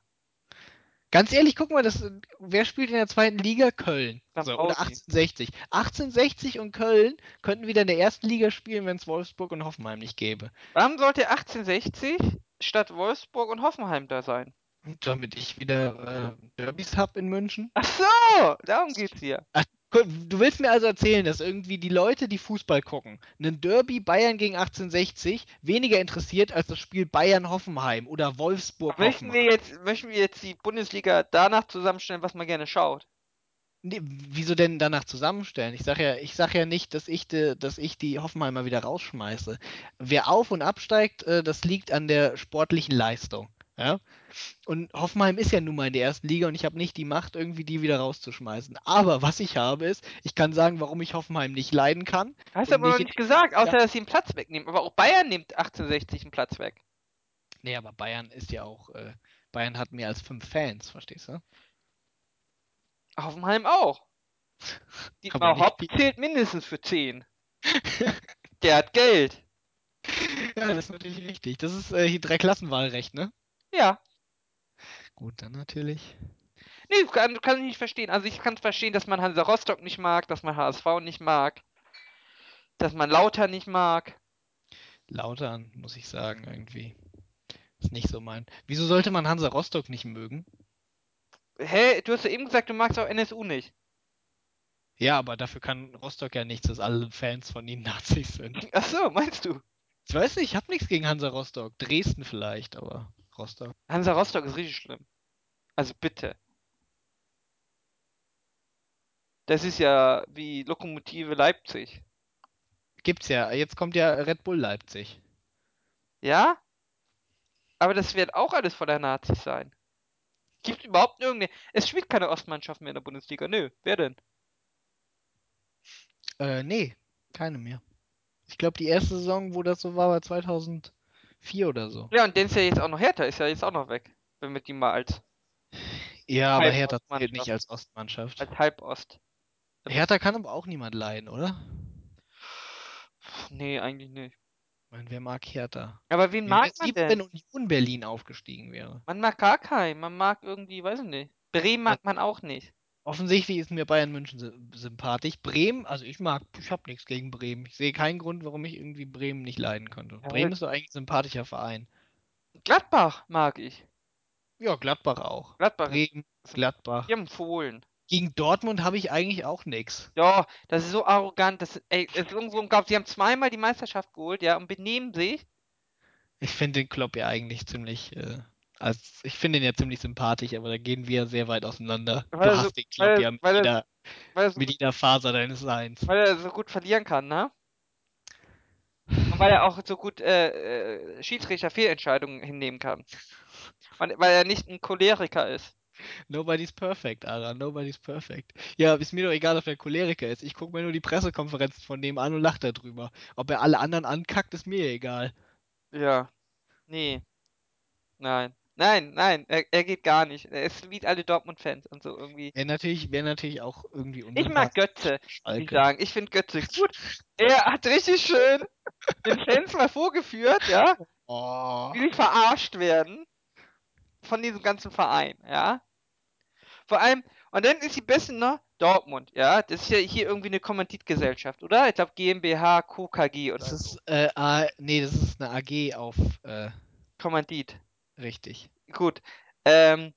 Ganz ehrlich, guck mal, das, wer spielt in der zweiten Liga? Köln. So, oder Pauli. 1860. 1860 und Köln könnten wieder in der ersten Liga spielen, wenn es Wolfsburg und Hoffenheim nicht gäbe. Warum sollte 1860 statt Wolfsburg und Hoffenheim da sein? Damit ich wieder äh, Derbys hab in München. Ach so, darum geht's hier. Guck, Du willst mir also erzählen, dass irgendwie die Leute, die Fußball gucken, einen Derby Bayern gegen 1860 weniger interessiert als das Spiel Bayern-Hoffenheim oder Möchten Wolfsburg-Hoffenheim? wir jetzt, möchten wir jetzt die Bundesliga danach zusammenstellen, was man gerne schaut? Nee, wieso denn danach zusammenstellen? Ich sag ja, ich sag ja nicht, dass ich, de, dass ich die Hoffenheimer wieder rausschmeiße. Wer auf und absteigt, äh, das liegt an der sportlichen Leistung. Ja? Und Hoffenheim ist ja nun mal in der ersten Liga und ich habe nicht die Macht, irgendwie die wieder rauszuschmeißen. Aber was ich habe, ist, ich kann sagen, warum ich Hoffenheim nicht leiden kann. Hast du aber noch nicht- nicht gesagt, außer dass sie einen Platz wegnehmen. Aber auch Bayern nimmt 1860 einen Platz weg. Nee, aber Bayern ist ja auch, äh, Bayern hat mehr als fünf Fans, verstehst du? Hoffenheim auch. Dietmar nicht Hopp zählt mindestens für 10. Der hat Geld. ja, das ist natürlich richtig. Das ist äh, hier Dreiklassenwahlrecht, ne? Ja. Gut, dann natürlich. Nee, kann, kann ich nicht verstehen. Also ich kann verstehen, dass man Hansa Rostock nicht mag, dass man HSV nicht mag, dass man Lauter nicht mag. Lautern, muss ich sagen, irgendwie. Ist nicht so mein. Wieso sollte man Hansa Rostock nicht mögen? Hä? Du hast ja eben gesagt, du magst auch NSU nicht. Ja, aber dafür kann Rostock ja nichts, dass alle Fans von ihnen Nazis sind. Ach so, meinst du? Ich weiß nicht, ich habe nichts gegen Hansa Rostock. Dresden vielleicht, aber Rostock. Hansa Rostock ist richtig schlimm. Also bitte. Das ist ja wie Lokomotive Leipzig. Gibt's ja. Jetzt kommt ja Red Bull Leipzig. Ja? Aber das wird auch alles voller Nazis sein. Gibt überhaupt irgendeine. Es spielt keine Ostmannschaft mehr in der Bundesliga. Nö, wer denn? Äh, nee, keine mehr. Ich glaube, die erste Saison, wo das so war, war 2004 oder so. Ja, und den ist ja jetzt auch noch Hertha, ist ja jetzt auch noch weg. Wenn wir die mal als, Ja, aber Hertha zählt nicht als Ostmannschaft. als Halbost. Hertha kann aber auch niemand leiden, oder? Nee, eigentlich nicht. Ich meine, wer mag Hertha? Aber wen Wie mag man lieber, denn? wenn Union Berlin aufgestiegen wäre? Man mag gar keinen. Man mag irgendwie, weiß ich nicht. Bremen mag man auch nicht. Offensichtlich ist mir Bayern München sy- sympathisch. Bremen, also ich mag, ich habe nichts gegen Bremen. Ich sehe keinen Grund, warum ich irgendwie Bremen nicht leiden könnte. Ja, Bremen ist doch eigentlich ein sympathischer Verein. Gladbach mag ich. Ja, Gladbach auch. Gladbach, Bremen, Gladbach. die haben Fohlen. Gegen Dortmund habe ich eigentlich auch nichts. Ja, das ist so arrogant. Das, ey, es ist irgendwo im Kopf. Sie haben zweimal die Meisterschaft geholt, ja, und benehmen sich. Ich finde den Klopp ja eigentlich ziemlich, äh, als, ich finde ihn ja ziemlich sympathisch, aber da gehen wir sehr weit auseinander. Weil du so- hast den er- ja mit er- jeder, er, so mit jeder Faser deines Seins. weil er so gut verlieren kann, ne? Und weil er auch so gut äh, äh, Schiedsrichter-Fehlentscheidungen hinnehmen kann. Und weil er nicht ein Choleriker ist. Nobody's perfect, Ara. Nobody's perfect. Ja, ist mir doch egal, ob er Choleriker ist. Ich gucke mir nur die Pressekonferenzen von dem an und lache darüber. Ob er alle anderen ankackt, ist mir egal. Ja. Nee. Nein. Nein, nein, er, er geht gar nicht. Er ist wie alle Dortmund-Fans und so irgendwie. Wäre natürlich, wär natürlich auch irgendwie Ich unsympathisch. mag Götze, die Schalke. sagen. Ich finde Götze gut. Er hat richtig schön den Fans mal vorgeführt, ja, Oh. wie sie verarscht werden von diesem ganzen Verein, ja. Vor allem, und dann ist die Beste noch, Dortmund, ja? Das ist ja hier irgendwie eine Kommanditgesellschaft, oder? Ich glaube GmbH, KKG oder Das so. ist, äh, A, nee, das ist eine AG auf, äh, Kommandit. Richtig. Gut. Ähm,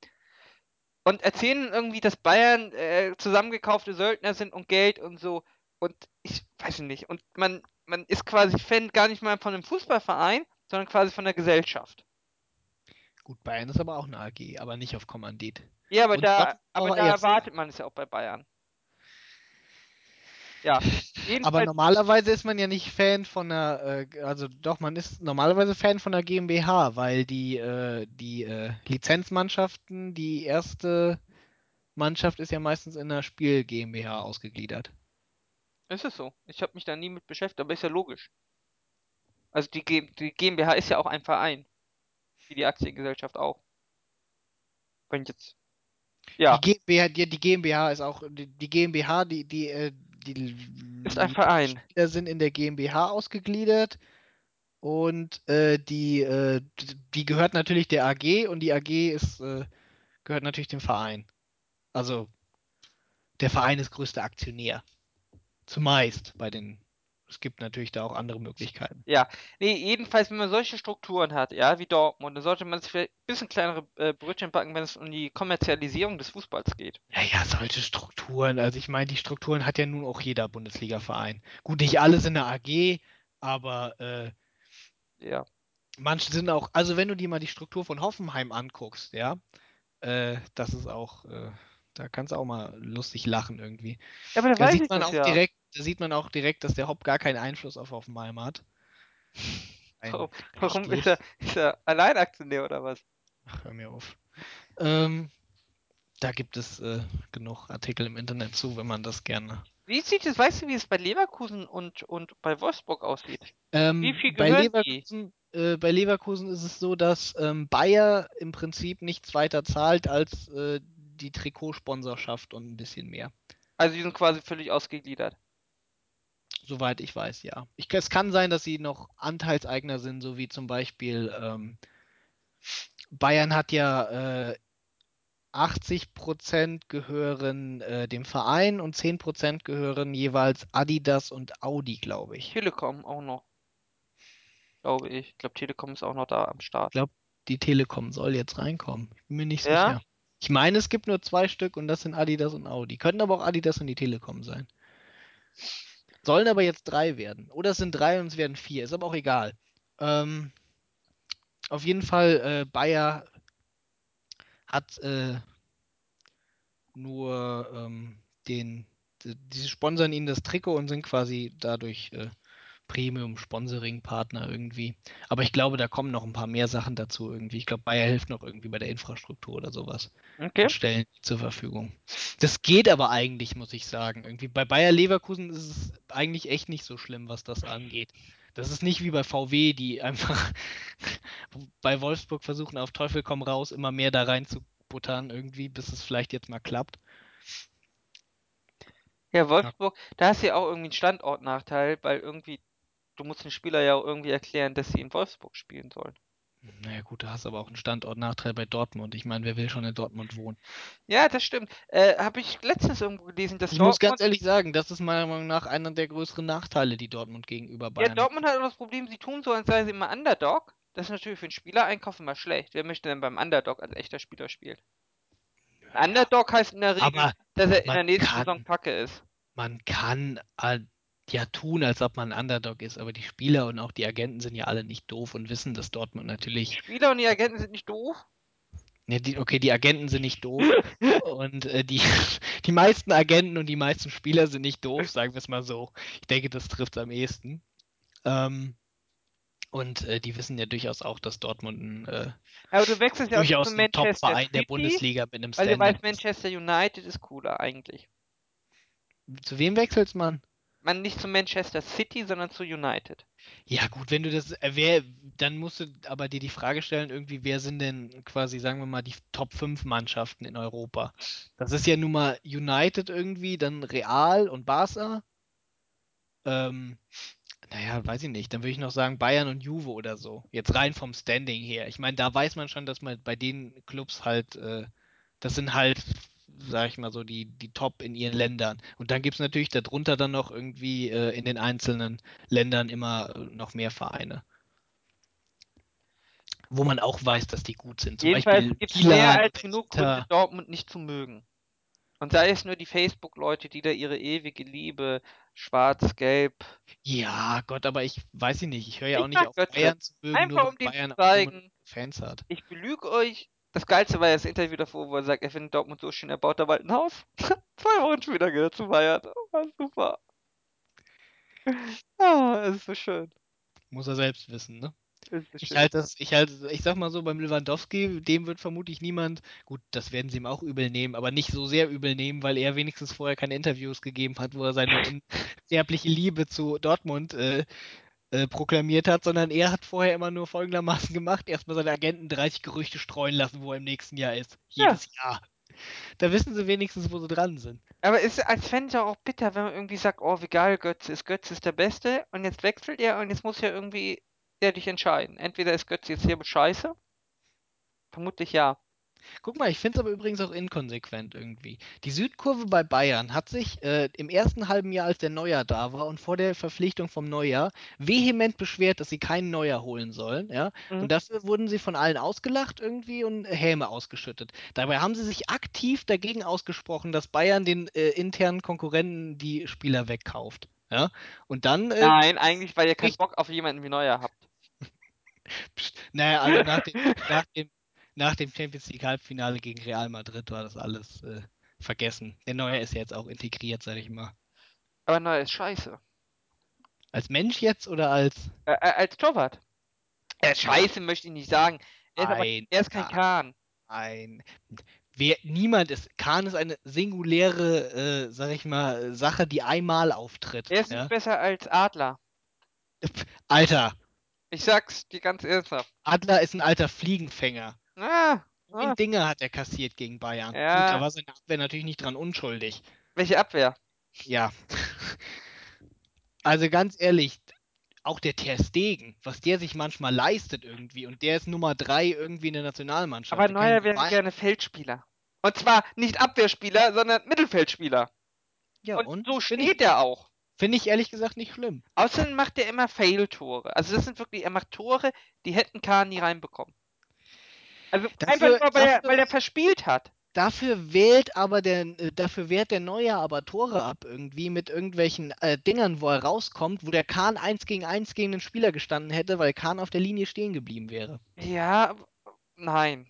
und erzählen irgendwie, dass Bayern äh, zusammengekaufte Söldner sind und Geld und so. Und ich weiß nicht. Und man, man ist quasi Fan gar nicht mal von einem Fußballverein, sondern quasi von der Gesellschaft. Gut, Bayern ist aber auch eine AG, aber nicht auf Kommandit. Ja, aber Und da, aber da erwartet man es ja auch bei Bayern. Ja, Aber jedenfalls, normalerweise ist man ja nicht Fan von einer, äh, also doch, man ist normalerweise Fan von der GmbH, weil die, äh, die äh, Lizenzmannschaften, die erste Mannschaft ist ja meistens in der Spiel GmbH ausgegliedert. ist es so. Ich habe mich da nie mit beschäftigt, aber ist ja logisch. Also die, G die GmbH ist ja auch ein Verein. Wie die Aktiengesellschaft auch. Wenn jetzt. Ja, Die GmbH, die, die GmbH ist auch, die, die GmbH, die, die, äh, die ist ein Verein. Spieler sind in der GmbH ausgegliedert und äh, die, äh, die gehört natürlich der AG und die AG ist, äh, gehört natürlich dem Verein. Also der Verein ist größter Aktionär. Zumeist bei den. Es gibt natürlich da auch andere Möglichkeiten. Ja, nee, jedenfalls, wenn man solche Strukturen hat, ja, wie Dortmund, dann sollte man sich vielleicht ein bisschen kleinere äh, Brötchen backen, wenn es um die Kommerzialisierung des Fußballs geht. Ja, ja, solche Strukturen. Also ich meine, die Strukturen hat ja nun auch jeder Bundesliga-Verein. Gut, nicht alles in der AG, aber äh, Ja. manche sind auch, also wenn du dir mal die Struktur von Hoffenheim anguckst, ja, äh, das ist auch, äh, da kannst du auch mal lustig lachen irgendwie. Ja, aber da Da sieht man auch ja. direkt, da sieht man auch direkt, dass der Hopp gar keinen Einfluss auf Hoffenheim hat. Ein Warum, ist er, ist er Alleinaktionär oder was? Ach, hör mir auf. Ähm, da gibt es äh, genug Artikel im Internet zu, wenn man das gerne. Wie sieht es, weißt du, wie es bei Leverkusen und, und bei Wolfsburg aussieht? Ähm, Wie viel bei, gehören die? Leverkusen, äh, bei Leverkusen ist es so, dass ähm, Bayer im Prinzip nichts weiter zahlt als äh, die Trikotsponsorschaft und ein bisschen mehr. Also die sind quasi völlig ausgegliedert. Soweit ich weiß, ja. Ich, es kann sein, dass sie noch Anteilseigner sind, so wie zum Beispiel ähm, Bayern hat ja äh, 80% gehören äh, dem Verein und 10% gehören jeweils Adidas und Audi, glaube ich. Telekom auch noch. Glaube ich. Ich glaube, Telekom ist auch noch da am Start. glaub, Die Telekom soll jetzt reinkommen. Ich bin mir nicht Ja? sicher. Ich meine, es gibt nur zwei Stück und das sind Adidas und Audi. Könnten aber auch Adidas und die Telekom sein. Sollen aber jetzt drei werden. Oder es sind drei und es werden vier. Ist aber auch egal. Ähm, auf jeden Fall, äh, Bayer hat äh, nur ähm, den, die, die sponsern ihnen das Trikot und sind quasi dadurch äh, Premium-Sponsoring-Partner irgendwie. Aber ich glaube, da kommen noch ein paar mehr Sachen dazu irgendwie. Ich glaube, Bayer hilft noch irgendwie bei der Infrastruktur oder sowas Okay. und stellen die zur Verfügung. Das geht aber eigentlich, muss ich sagen. Irgendwie bei Bayer Leverkusen ist es eigentlich echt nicht so schlimm, was das angeht. Das ist nicht wie bei VW, die einfach bei Wolfsburg versuchen, auf Teufel komm raus, immer mehr da rein zu buttern, irgendwie, bis es vielleicht jetzt mal klappt. Ja, Wolfsburg, da hast du ja auch irgendwie einen Standortnachteil, weil irgendwie, du musst den Spieler ja auch irgendwie erklären, dass sie in Wolfsburg spielen sollen. Naja, gut, da hast du aber auch einen Standortnachteil bei Dortmund. Ich meine, wer will schon in Dortmund wohnen? Ja, das stimmt. Äh, habe ich letztens irgendwo gelesen, dass Ich muss ganz Dortmund, ehrlich sagen, das ist meiner Meinung nach einer der größeren Nachteile, die Dortmund gegenüber ja, Bayern hat. Dortmund hat auch das Problem, sie tun so, als sei sie immer Underdog. Das ist natürlich für einen Spielereinkauf immer schlecht. Wer möchte denn beim Underdog als echter Spieler spielen? Ein Underdog heißt in der Regel, dass er in der nächsten kann- Saison Packe ist. man kann äh, ja tun, als ob man ein Underdog ist, aber die Spieler und auch die Agenten sind ja alle nicht doof und wissen, dass Dortmund natürlich. Spieler und die Agenten sind nicht doof. Ne, die, okay, die Agenten sind nicht doof und äh, die, die meisten Agenten und die meisten Spieler sind nicht doof, sagen wir es mal so. Ich denke, das trifft es am ehesten. Ähm, und äh, die wissen ja durchaus auch, dass Dortmund ein äh, Aber du wechselst ja auch durchaus ein Top-Verein der Bundesliga mit einem weil du Standard weißt, Manchester United ist cooler eigentlich. Zu wem wechselst man? Man nicht zu Manchester City, sondern zu United. Ja, gut, wenn du das, äh, wer, dann musst du aber dir die Frage stellen, irgendwie, wer sind denn quasi, sagen wir mal, die Top 5 Mannschaften in Europa? Das ist ja nun mal United irgendwie, dann Real und Barca. Ähm, naja, weiß ich nicht. Dann würde ich noch sagen Bayern und Juve oder so. Jetzt rein vom Standing her. Ich meine, da weiß man schon, dass man bei den Clubs halt, äh, das sind halt sag ich mal so, die, die Top in ihren Ländern. Und dann gibt es natürlich darunter dann noch irgendwie äh, in den einzelnen Ländern immer äh, noch mehr Vereine. Wo man auch weiß, dass die gut sind. Zum Jedenfalls Beispiel gibt es mehr als genug Gründe. Dortmund nicht zu mögen. Und sei es nur die Facebook-Leute, die da ihre ewige Liebe schwarz-gelb. Ja, Gott, aber ich weiß ich nicht. Ich höre ja Ich auch nicht auf Götze. Bayern zu mögen, nur Einfach weil um Bayern zeigen, Fans hat. ich belüge euch. Das Geilste war ja das Interview davor, wo er sagt, er findet Dortmund so schön, er baut da bald ein Haus. Zwei Wochen später gehört zu Bayern. Oh, war super. Ah, es ist so schön. Muss er selbst wissen, ne? Ich halte das, ich halte, ich sag mal so, beim Lewandowski, dem wird vermutlich niemand, gut, das werden sie ihm auch übel nehmen, aber nicht so sehr übel nehmen, weil er wenigstens vorher keine Interviews gegeben hat, wo er seine unsterbliche Liebe zu Dortmund äh, äh, proklamiert hat, sondern er hat vorher immer nur folgendermaßen gemacht, erstmal seine Agenten 30 Gerüchte streuen lassen, wo er im nächsten Jahr ist. Ja. Jedes Jahr. Da wissen sie wenigstens, wo sie dran sind. Aber es ist als Fan ja auch bitter, wenn man irgendwie sagt, oh, wie geil Götze ist. Götze ist der Beste und jetzt wechselt er und jetzt muss ja irgendwie der dich entscheiden. Entweder ist Götze jetzt hier scheiße. Vermutlich ja. Guck mal, ich finde es aber übrigens auch inkonsequent irgendwie. Die Südkurve bei Bayern hat sich äh, im ersten halben Jahr, als der Neuer da war und vor der Verpflichtung vom Neuer, vehement beschwert, dass sie keinen Neuer holen sollen. Ja? Mhm. Und dafür wurden sie von allen ausgelacht irgendwie und Häme ausgeschüttet. Dabei haben sie sich aktiv dagegen ausgesprochen, dass Bayern den äh, internen Konkurrenten die Spieler wegkauft. Ja? Und dann. Äh, Nein, eigentlich, weil ihr keinen. Bock auf jemanden wie Neuer habt. Psst, naja, also nach dem, nach dem, nach dem Champions League Halbfinale gegen Real Madrid war das alles äh, vergessen. Der Neuer ist ja jetzt auch integriert, sag ich mal. Aber Neuer ist scheiße. Als Mensch jetzt oder als. Äh, als Torwart. Äh, scheiße möchte ich nicht sagen. Er ist, aber, Nein, er ist kein ja. Kahn. Ein. Wer, niemand ist. Kahn ist eine singuläre, äh, sag ich mal, Sache, die einmal auftritt. Er ist ja? nicht besser als Adler. Alter, Ich sag's dir ganz ernsthaft. Adler ist ein alter Fliegenfänger. Ah, ah. Dinge hat er kassiert gegen Bayern. Ja. Gut, da war seine Abwehr natürlich nicht dran unschuldig. Welche Abwehr? Ja. Also ganz ehrlich, auch der Ter Stegen, was der sich manchmal leistet irgendwie und der ist Nummer drei irgendwie in der Nationalmannschaft. Aber Neuer wäre bei- gerne Feldspieler. Und zwar nicht Abwehrspieler, sondern Mittelfeldspieler. Ja, und, und, so steht er auch. Finde ich ehrlich gesagt nicht schlimm. Außerdem macht er immer Fail-Tore. Also das sind wirklich, er macht Tore, die hätten Kahn nie reinbekommen. Also Dafür- einfach nur, weil er, dafür- weil er verspielt hat. Dafür wählt aber der, äh, dafür wehrt der Neuer aber Tore ab irgendwie mit irgendwelchen äh, Dingern, wo er rauskommt, wo der Kahn eins gegen eins gegen den Spieler gestanden hätte, weil Kahn auf der Linie stehen geblieben wäre. Ja, nein.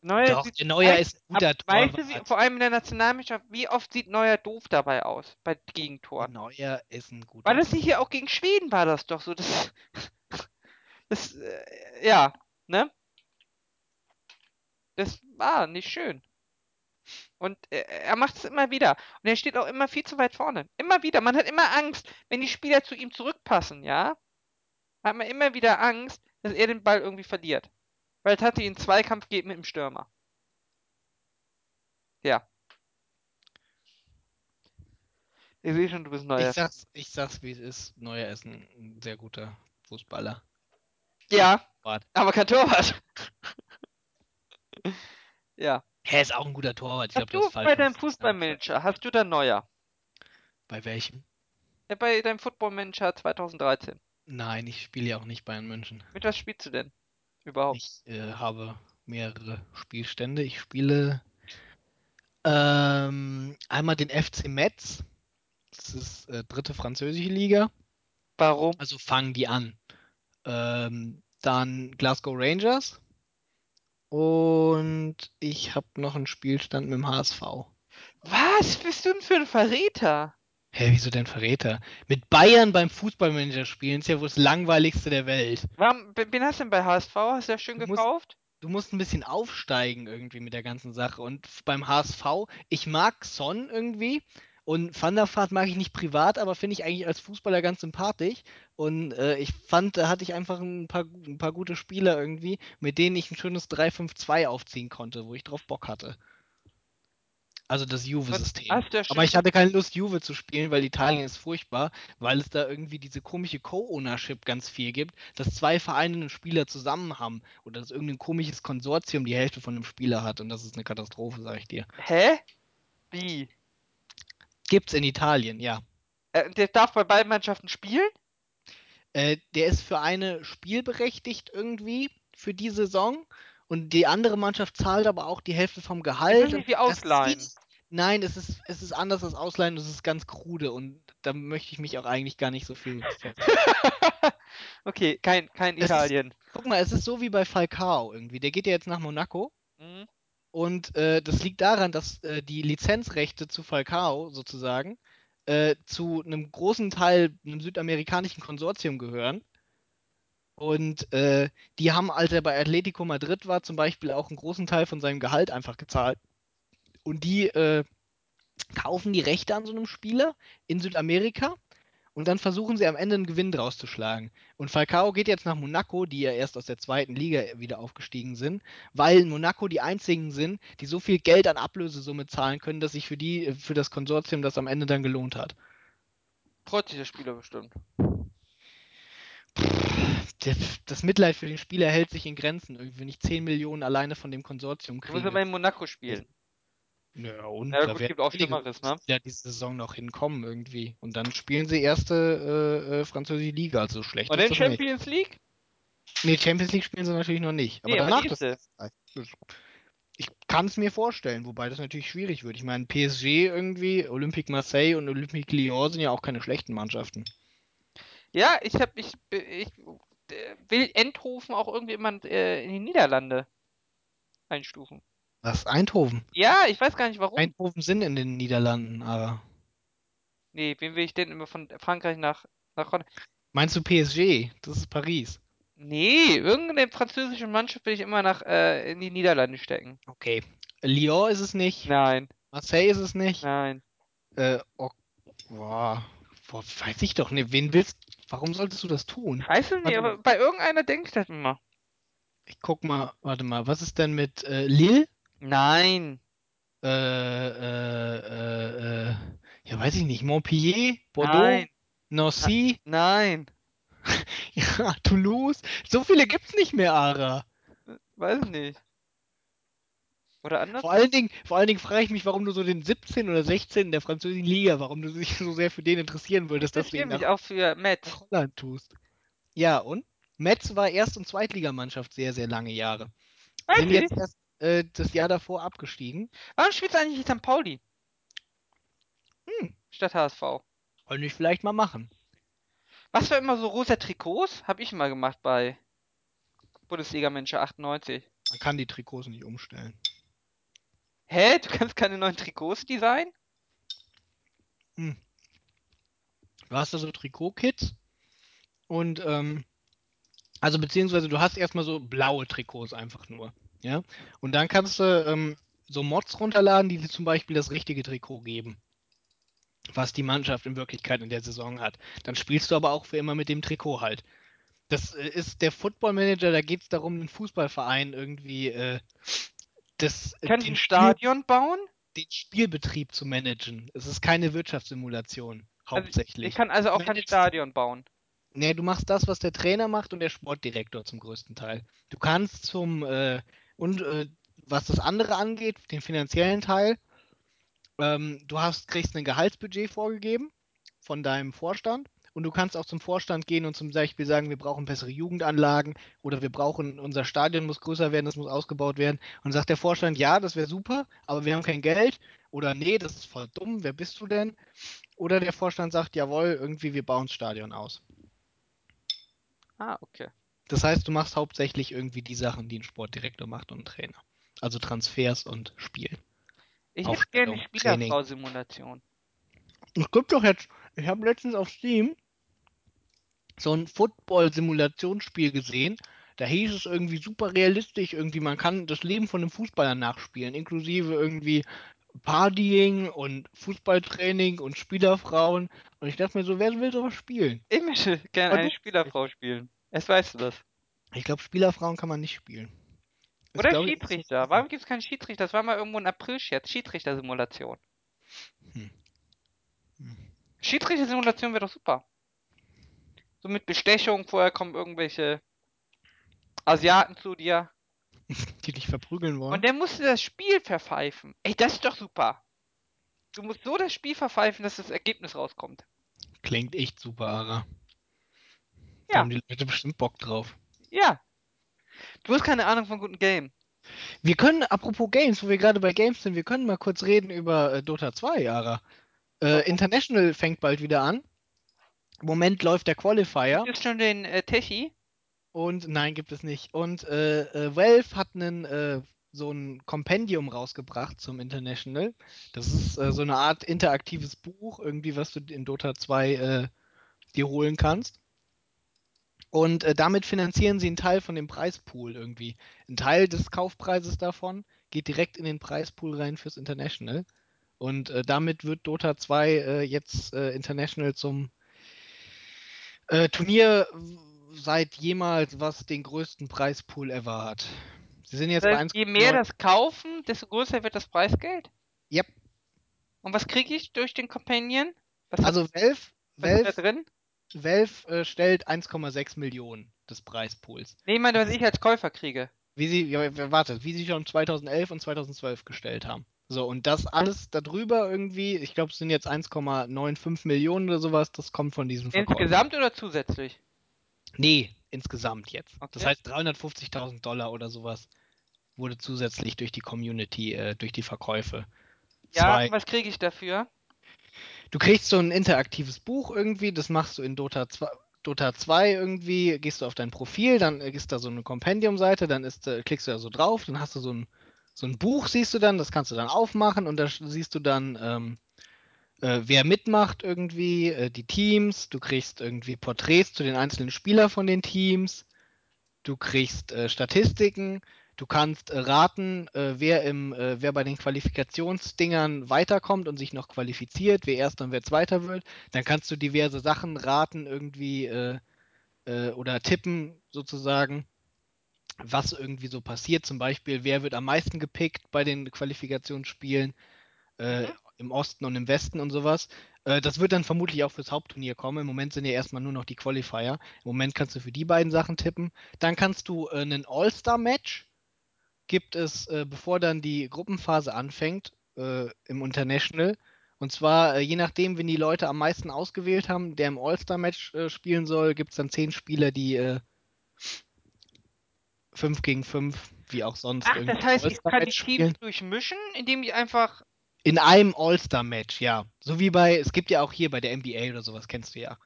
Neuer Doch, sieht- der Neuer Weißt- ist ein guter ab- Weißt du, Torwart. vor allem in der Nationalmannschaft, wie oft sieht Neuer doof dabei aus bei Gegentoren? Neuer ist ein guter War das nicht hier auch gegen Schweden war das doch so? Das, das äh, ja, ne? Das war nicht schön. Und äh, er macht es immer wieder. Und er steht auch immer viel zu weit vorne. Immer wieder. Man hat immer Angst, wenn die Spieler zu ihm zurückpassen, ja? Hat man immer wieder Angst, dass er den Ball irgendwie verliert. Weil es hatte ihn Zweikampf geht mit dem Stürmer. Ja. Ich sehe schon, du bist neuer. Ich sag's, ich sag's wie es ist. Neuer ist ein, sehr guter Fußballer. Ja, aber kein Torwart. ja. Er ist auch ein guter Torwart. Ich Hast glaube, du bei deinem. Fußballmanager, hast du da neuer? Bei welchem? Ja, bei deinem Footballmanager 2013. Nein, ich spiele ja auch nicht Bayern München. Mit was spielst du denn? Überhaupt. Ich äh, habe mehrere Spielstände. Ich spiele ähm, einmal den FC Metz. Das ist äh, dritte französische Liga. Warum? Also fangen die an. Ähm, dann Glasgow Rangers. Und ich habe noch einen Spielstand mit dem HSV. Was bist du denn für ein Verräter? Hä, wieso denn Verräter? Mit Bayern beim Fußballmanager spielen ist ja wohl das langweiligste der Welt. Warum, wen hast du denn bei HSV? Hast du ja schön Du musst- gekauft? Du musst ein bisschen aufsteigen irgendwie mit der ganzen Sache. Und beim HSV, ich mag Son irgendwie. Und Van der Vaart mag ich nicht privat, aber finde ich eigentlich als Fußballer ganz sympathisch. Und äh, ich fand, da hatte ich einfach ein paar, ein paar gute Spieler irgendwie, mit denen ich ein schönes 3-5-2 aufziehen konnte, wo ich drauf Bock hatte. Also das Juve-System. Aber ich hatte keine Lust, Juve zu spielen, weil Italien ist furchtbar, weil es da irgendwie diese komische Co-Ownership ganz viel gibt, dass zwei Vereine einen Spieler zusammen haben oder dass irgendein komisches Konsortium die Hälfte von einem Spieler hat und das ist eine Katastrophe, sag ich dir. Hä? Wie? Gibt's in Italien, ja. Äh, der darf bei beiden Mannschaften spielen? Äh, der ist für eine spielberechtigt irgendwie für die Saison und die andere Mannschaft zahlt aber auch die Hälfte vom Gehalt. und das ausleihen. zieht- Nein, es ist, es ist anders als Ausleihen, es ist ganz krude und da möchte ich mich auch eigentlich gar nicht so viel. okay, kein, kein Es ist- Italien. Guck mal, es ist so wie bei Falcao irgendwie. Der geht ja jetzt nach Monaco Mhm. Und äh, das liegt daran, dass äh, die Lizenzrechte zu Falcao sozusagen äh, zu einem großen Teil einem südamerikanischen Konsortium gehören. Und äh, die haben, als er bei Atletico Madrid war, zum Beispiel auch einen großen Teil von seinem Gehalt einfach gezahlt. Und die äh, kaufen die Rechte an so einem Spieler in Südamerika und dann versuchen sie am Ende einen Gewinn draus zu schlagen. Und Falcao geht jetzt nach Monaco, die ja erst aus der zweiten Liga wieder aufgestiegen sind, weil in Monaco die einzigen sind, die so viel Geld an Ablösesumme zahlen können, dass sich für die, für das Konsortium das am Ende dann gelohnt hat. Freut sich der Spieler bestimmt. Das Mitleid für den Spieler hält sich in Grenzen. Wenn ich 10 Millionen alleine von dem Konsortium kriege. aber in Monaco spielen. Ja, und Ja, da gut, gibt auch Schlimmeres, ne? Ja, diese Saison noch hinkommen irgendwie. Und dann spielen sie erste äh, äh, französische Liga, also schlecht Und in das nicht. Champions League? Nee, Champions League spielen sie natürlich noch nicht. Aber Nee, aber danach die das, ich kann es mir vorstellen, wobei das natürlich schwierig wird. Ich meine, PSG irgendwie, Olympique Marseille und Olympique Lyon sind ja auch keine schlechten Mannschaften. Ja, ich hab, ich, ich äh, will Endhofen auch irgendwie immer äh, in die Niederlande einstufen. Was? Eindhoven? Ja, ich weiß gar nicht warum. Eindhoven sind in den Niederlanden, aber. Nee, wen will ich denn immer von Frankreich nach, nach Holland? Meinst du PSG? Das ist Paris. Nee, irgendeine französische Mannschaft will ich immer nach äh, in die Niederlande stecken. Okay. Lyon ist es nicht. Nein, Marseille ist es nicht. nein. Äh, oh, boah, boah, weiß ich doch nicht. Wen willst Warum solltest du das tun? Weiß ich nicht, aber bei irgendeiner denke ich das immer. Ich guck mal, warte mal, was ist denn mit äh, Lille? Nein. Äh, äh, äh, äh, ja, weiß ich nicht. Montpellier? Bordeaux? Nein. Nancy? Nein. Ja, Toulouse? So viele gibt's nicht mehr, Ara. Weiß ich nicht. Oder anders? Vor allen Dingen, vor allen Dingen frage ich mich, warum du so den 17 oder 16 der französischen Liga, warum du dich so sehr für den interessieren würdest, dass du ihn nach, auch für Metz. nach Holland tust. Ja, und? Metz war Erst- und Zweitligamannschaft sehr, sehr lange Jahre. Sind Wirklich? jetzt erst äh, das Jahr davor abgestiegen. Warum spielst du eigentlich in St. Pauli? Hm. Statt HSV. Wollen wir vielleicht mal machen. Was war immer so rosa Trikots? Hab ich mal gemacht bei Bundesliga-Manager 98. Man kann die Trikots nicht umstellen. Hä? Du kannst keine neuen Trikots designen? Du hast da so Trikotkits und ähm, also beziehungsweise du hast erstmal so blaue Trikots einfach nur. Ja. Und dann kannst du ähm, so Mods runterladen, die dir zum Beispiel das richtige Trikot geben. Was die Mannschaft in Wirklichkeit in der Saison hat. Dann spielst du aber auch für immer mit dem Trikot halt. Das äh, ist der Football Manager, da geht es darum, einen Fußballverein irgendwie äh, das, äh, den, ein Spiel, Stadion bauen? den Spielbetrieb zu managen. Es ist keine Wirtschaftssimulation, hauptsächlich. Ich kann also auch kein Stadion bauen. Nee, du machst das, was der Trainer macht und der Sportdirektor zum größten Teil. Du kannst zum äh, und äh, was das andere angeht, den finanziellen Teil, ähm, du hast, kriegst ein Gehaltsbudget vorgegeben von deinem Vorstand und du kannst auch zum Vorstand gehen und zum Beispiel sagen, wir brauchen bessere Jugendanlagen oder wir brauchen, unser Stadion muss größer werden, das muss ausgebaut werden. Und sagt der Vorstand, ja, das wäre super, aber wir haben kein Geld. Oder nee, das ist voll dumm, wer bist du denn? Oder der Vorstand sagt, jawohl, irgendwie, wir bauen das Stadion aus. Ah, okay. Das heißt, du machst hauptsächlich irgendwie die Sachen, die ein Sportdirektor macht und ein Trainer. Also Transfers und Spielen. Ich hätte gerne. Spielerfrau-Simulation. Es gibt doch jetzt, ich habe letztens auf Steam so ein Football-Simulationsspiel gesehen. Da hieß es irgendwie super realistisch, irgendwie man kann das Leben von einem Fußballer nachspielen, inklusive irgendwie Partying und Fußballtraining und Spielerfrauen. Und ich dachte mir so, wer will sowas spielen? Ich möchte gerne Aber eine Spielerfrau spielen. Erst weißt du das. Ich glaube, Spielerfrauen kann man nicht spielen. Ist, Oder glaub ich, Schiedsrichter. viel. Warum gibt es keinen Schiedsrichter? Das war mal irgendwo ein April-Scherz. Schiedsrichter-Simulation. Hm. Hm. Schiedsrichter-Simulation wäre doch super. So mit Bestechung, vorher kommen irgendwelche Asiaten zu dir. Die dich verprügeln wollen. Und der musste das Spiel verpfeifen. Ey, das ist doch super. Du musst so das Spiel verpfeifen, dass das Ergebnis rauskommt. Klingt echt super, Ara. Da Ja. haben die Leute bestimmt Bock drauf. Ja. Du hast keine Ahnung von guten Game. Wir können, apropos Games, wo wir gerade bei Games sind, wir können mal kurz reden über äh, Dota 2, Ara. Äh? International fängt bald wieder an. Im Moment läuft der Qualifier. Gibt es schon den äh, Techi? Und nein, gibt es nicht. Und äh, äh, Valve hat einen, äh, so ein Kompendium rausgebracht zum International. Das ist äh, so eine Art interaktives Buch, irgendwie, was du in Dota 2 äh, dir holen kannst. Und äh, damit finanzieren sie einen Teil von dem Preispool irgendwie. Ein Teil des Kaufpreises davon geht direkt in den Preispool rein fürs International. Und äh, damit wird Dota 2 äh, jetzt äh, International zum äh, Turnier seit jemals, was den größten Preispool ever hat. Sie sind jetzt Das bei heißt, je mehr 1,9. das kaufen, desto größer wird das Preisgeld? Yep. Und was kriege ich durch den Companion? Was, Also Valve, was ist da Valve, drin? Valve äh, stellt 1,6 Millionen des Preispools. Nee, ich meine, was ich als Käufer kriege. Wie sie, ja, warte, wie sie schon 2011 und 2012 gestellt haben. So, und das alles darüber irgendwie, ich glaube, es sind jetzt 1,95 Millionen oder sowas, das kommt von diesen Verkäufen. Insgesamt oder zusätzlich? Nee, insgesamt jetzt. Das Okay. heißt 350.000 Dollar oder sowas wurde zusätzlich durch die Community, äh, durch die Verkäufe. Ja, Zwei. was kriege ich dafür? Du kriegst so ein interaktives Buch irgendwie, das machst du in Dota 2, Dota 2 irgendwie, gehst du auf dein Profil, dann ist da so eine Kompendium-Seite, dann ist, äh, klickst du da so drauf, dann hast du so ein, so ein Buch, siehst du dann, das kannst du dann aufmachen und da siehst du dann, ähm, äh, wer mitmacht irgendwie, äh, die Teams, du kriegst irgendwie Porträts zu den einzelnen Spielern von den Teams, du kriegst äh, Statistiken, du kannst äh, raten, äh, wer im, äh, wer bei den Qualifikationsdingern weiterkommt und sich noch qualifiziert, wer erster und wer zweiter wird. Dann kannst du diverse Sachen raten irgendwie oder tippen sozusagen, was irgendwie so passiert. Zum Beispiel, wer wird am meisten gepickt bei den Qualifikationsspielen äh, Mhm. im Osten und im Westen und sowas. Äh, das wird dann vermutlich auch fürs Hauptturnier kommen. Im Moment sind ja erstmal nur noch die Qualifier. Im Moment kannst du für die beiden Sachen tippen. Dann kannst du äh, einen All-Star-Match gibt es, äh, bevor dann die Gruppenphase anfängt äh, im International. Und zwar, äh, je nachdem, wenn die Leute am meisten ausgewählt haben, der im All-Star-Match äh, spielen soll, gibt es dann zehn Spieler, die äh, 5 gegen 5, wie auch sonst, Ach, irgendwie das heißt, ich kann die Teams spielen. durchmischen, indem ich einfach. In einem All-Star-Match, ja. So wie bei, es gibt ja auch hier bei der NBA oder sowas, kennst du ja.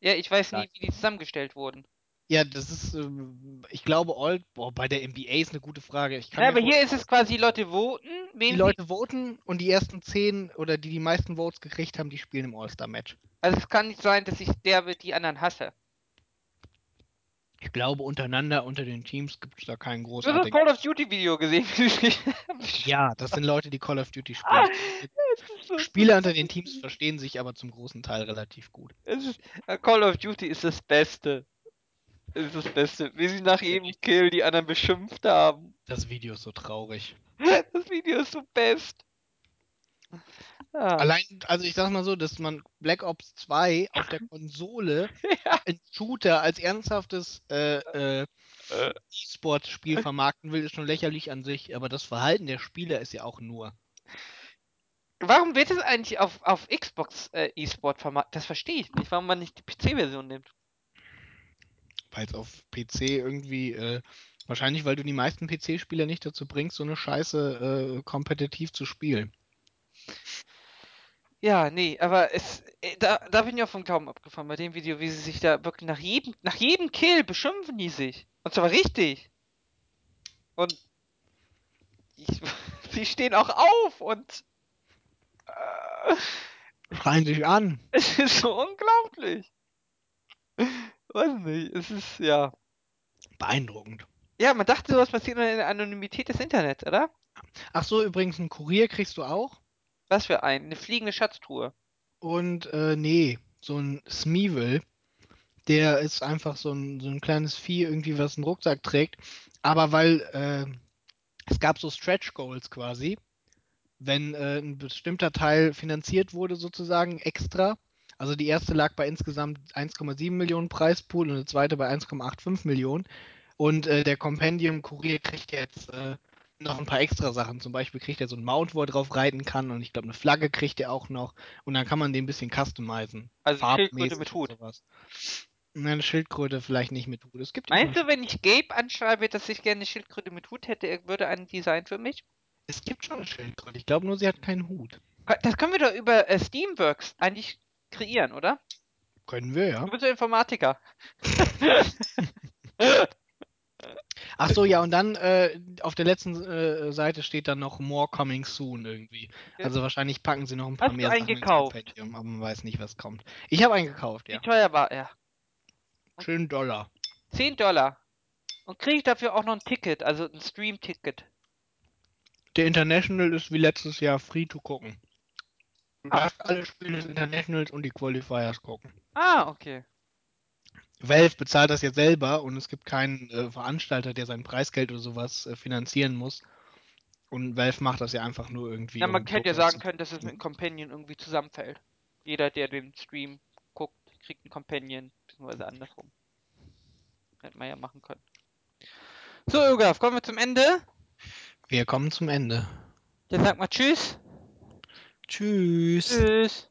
Ja, ich weiß Ja. nie, wie die zusammengestellt wurden. Ja, das ist, ähm, ich glaube, All, boah, bei der NBA ist eine gute Frage. Ich kann Ja, mir aber hier vorstellen, ist es quasi, die Leute voten, wen die sie. Leute voten und die ersten zehn oder die die meisten Votes gekriegt haben, die spielen im All-Star-Match. Also es kann nicht sein, dass ich der wird die anderen hasse. Ich glaube, untereinander, unter den Teams gibt es da keinen Du hast das großartigen. Call of Duty Video gesehen. Ja, das sind Leute, die Call of Duty Ah, spielen. es ist so- Spieler unter den Teams verstehen sich aber zum großen Teil relativ gut. Es ist, äh, Call of Duty ist das Beste. Es ist das Beste. Wie sie nach jedem Kill die anderen beschimpft haben. Das Video ist so traurig. Das Video ist so best. Ja. Allein, also ich sag mal so, dass man Black Ops 2 auf der Konsole ja. ein Shooter als ernsthaftes äh, äh, Äh. E-Sports-Spiel vermarkten will, ist schon lächerlich an sich, aber das Verhalten der Spieler ist ja auch nur. Warum wird es eigentlich auf, auf Xbox äh, E-Sport vermarktet? Das verstehe ich nicht, warum man nicht die PC-Version nimmt. Weil es auf PC irgendwie, äh, wahrscheinlich, weil du die meisten PC-Spieler nicht dazu bringst, so eine Scheiße äh, kompetitiv zu spielen. Ja, nee, aber es, äh, da, da bin ich auch vom Glauben abgefahren bei dem Video, wie sie sich da wirklich nach jedem, nach jedem Kill beschimpfen die sich. Und zwar richtig. Und ich, sie stehen auch auf und äh, Schreien sich an. es ist so unglaublich. Weiß nicht, es ist, ja. Beeindruckend. Ja, man dachte, sowas passiert nur in der Anonymität des Internets, oder? Ach so, übrigens, einen Kurier kriegst du auch. Was für ein? Eine fliegende Schatztruhe. Und äh, nee, so ein Smeevil, der ist einfach so ein, so ein kleines Vieh, irgendwie, was einen Rucksack trägt. Aber weil äh, es gab so Stretch Goals quasi. Wenn äh, ein bestimmter Teil finanziert wurde, sozusagen extra. Also die erste lag bei insgesamt 1,7 Millionen Preispool und die zweite bei 1,85 Millionen. Und äh, der Compendium-Kurier kriegt jetzt äh, noch ein paar extra Sachen. Zum Beispiel kriegt er so ein Mount, wo er drauf reiten kann. Und ich glaube, eine Flagge kriegt er auch noch. Und dann kann man den ein bisschen customizen. Also Schildkröte mit Hut. sowas. Nein, Eine Schildkröte vielleicht nicht mit Hut. Es gibt Meinst du, wenn ich Gabe anschreibe, dass ich gerne eine Schildkröte mit Hut hätte, er würde ein Design für mich? Es gibt schon eine Schildkröte. Ich glaube nur, sie hat keinen Hut. Das können wir doch über äh, Steamworks eigentlich kreieren, oder? Können wir, ja. Du bist ja Informatiker. Ach so, ja, und dann äh, auf der letzten äh, Seite steht dann noch More Coming Soon irgendwie. Ja. Also wahrscheinlich packen sie noch ein paar Hast du mehr einen Sachen ins gekauft? Compendium, aber man weiß nicht, was kommt. Ich habe einen gekauft, Wie ja. teuer war er? Schönen Dollar. 10 Dollar. Und kriege ich dafür auch noch ein Ticket, also ein Stream-Ticket. Der International ist wie letztes Jahr free to gucken. Du darfst alle Spiele des Internationals und die Qualifiers gucken. Ah, okay. Valve bezahlt das jetzt selber und es gibt keinen äh, Veranstalter, der sein Preisgeld oder sowas äh, finanzieren muss. Und Valve macht das ja einfach nur irgendwie. Ja, man hätte ja sagen können, dass es mit dem Companion irgendwie zusammenfällt. Jeder, der den Stream guckt, kriegt einen Companion, beziehungsweise andersrum. Hätte man ja machen können. So, Ögaf, kommen wir zum Ende. Wir kommen zum Ende. Dann sag mal Tschüss. Tschüss. Tschüss.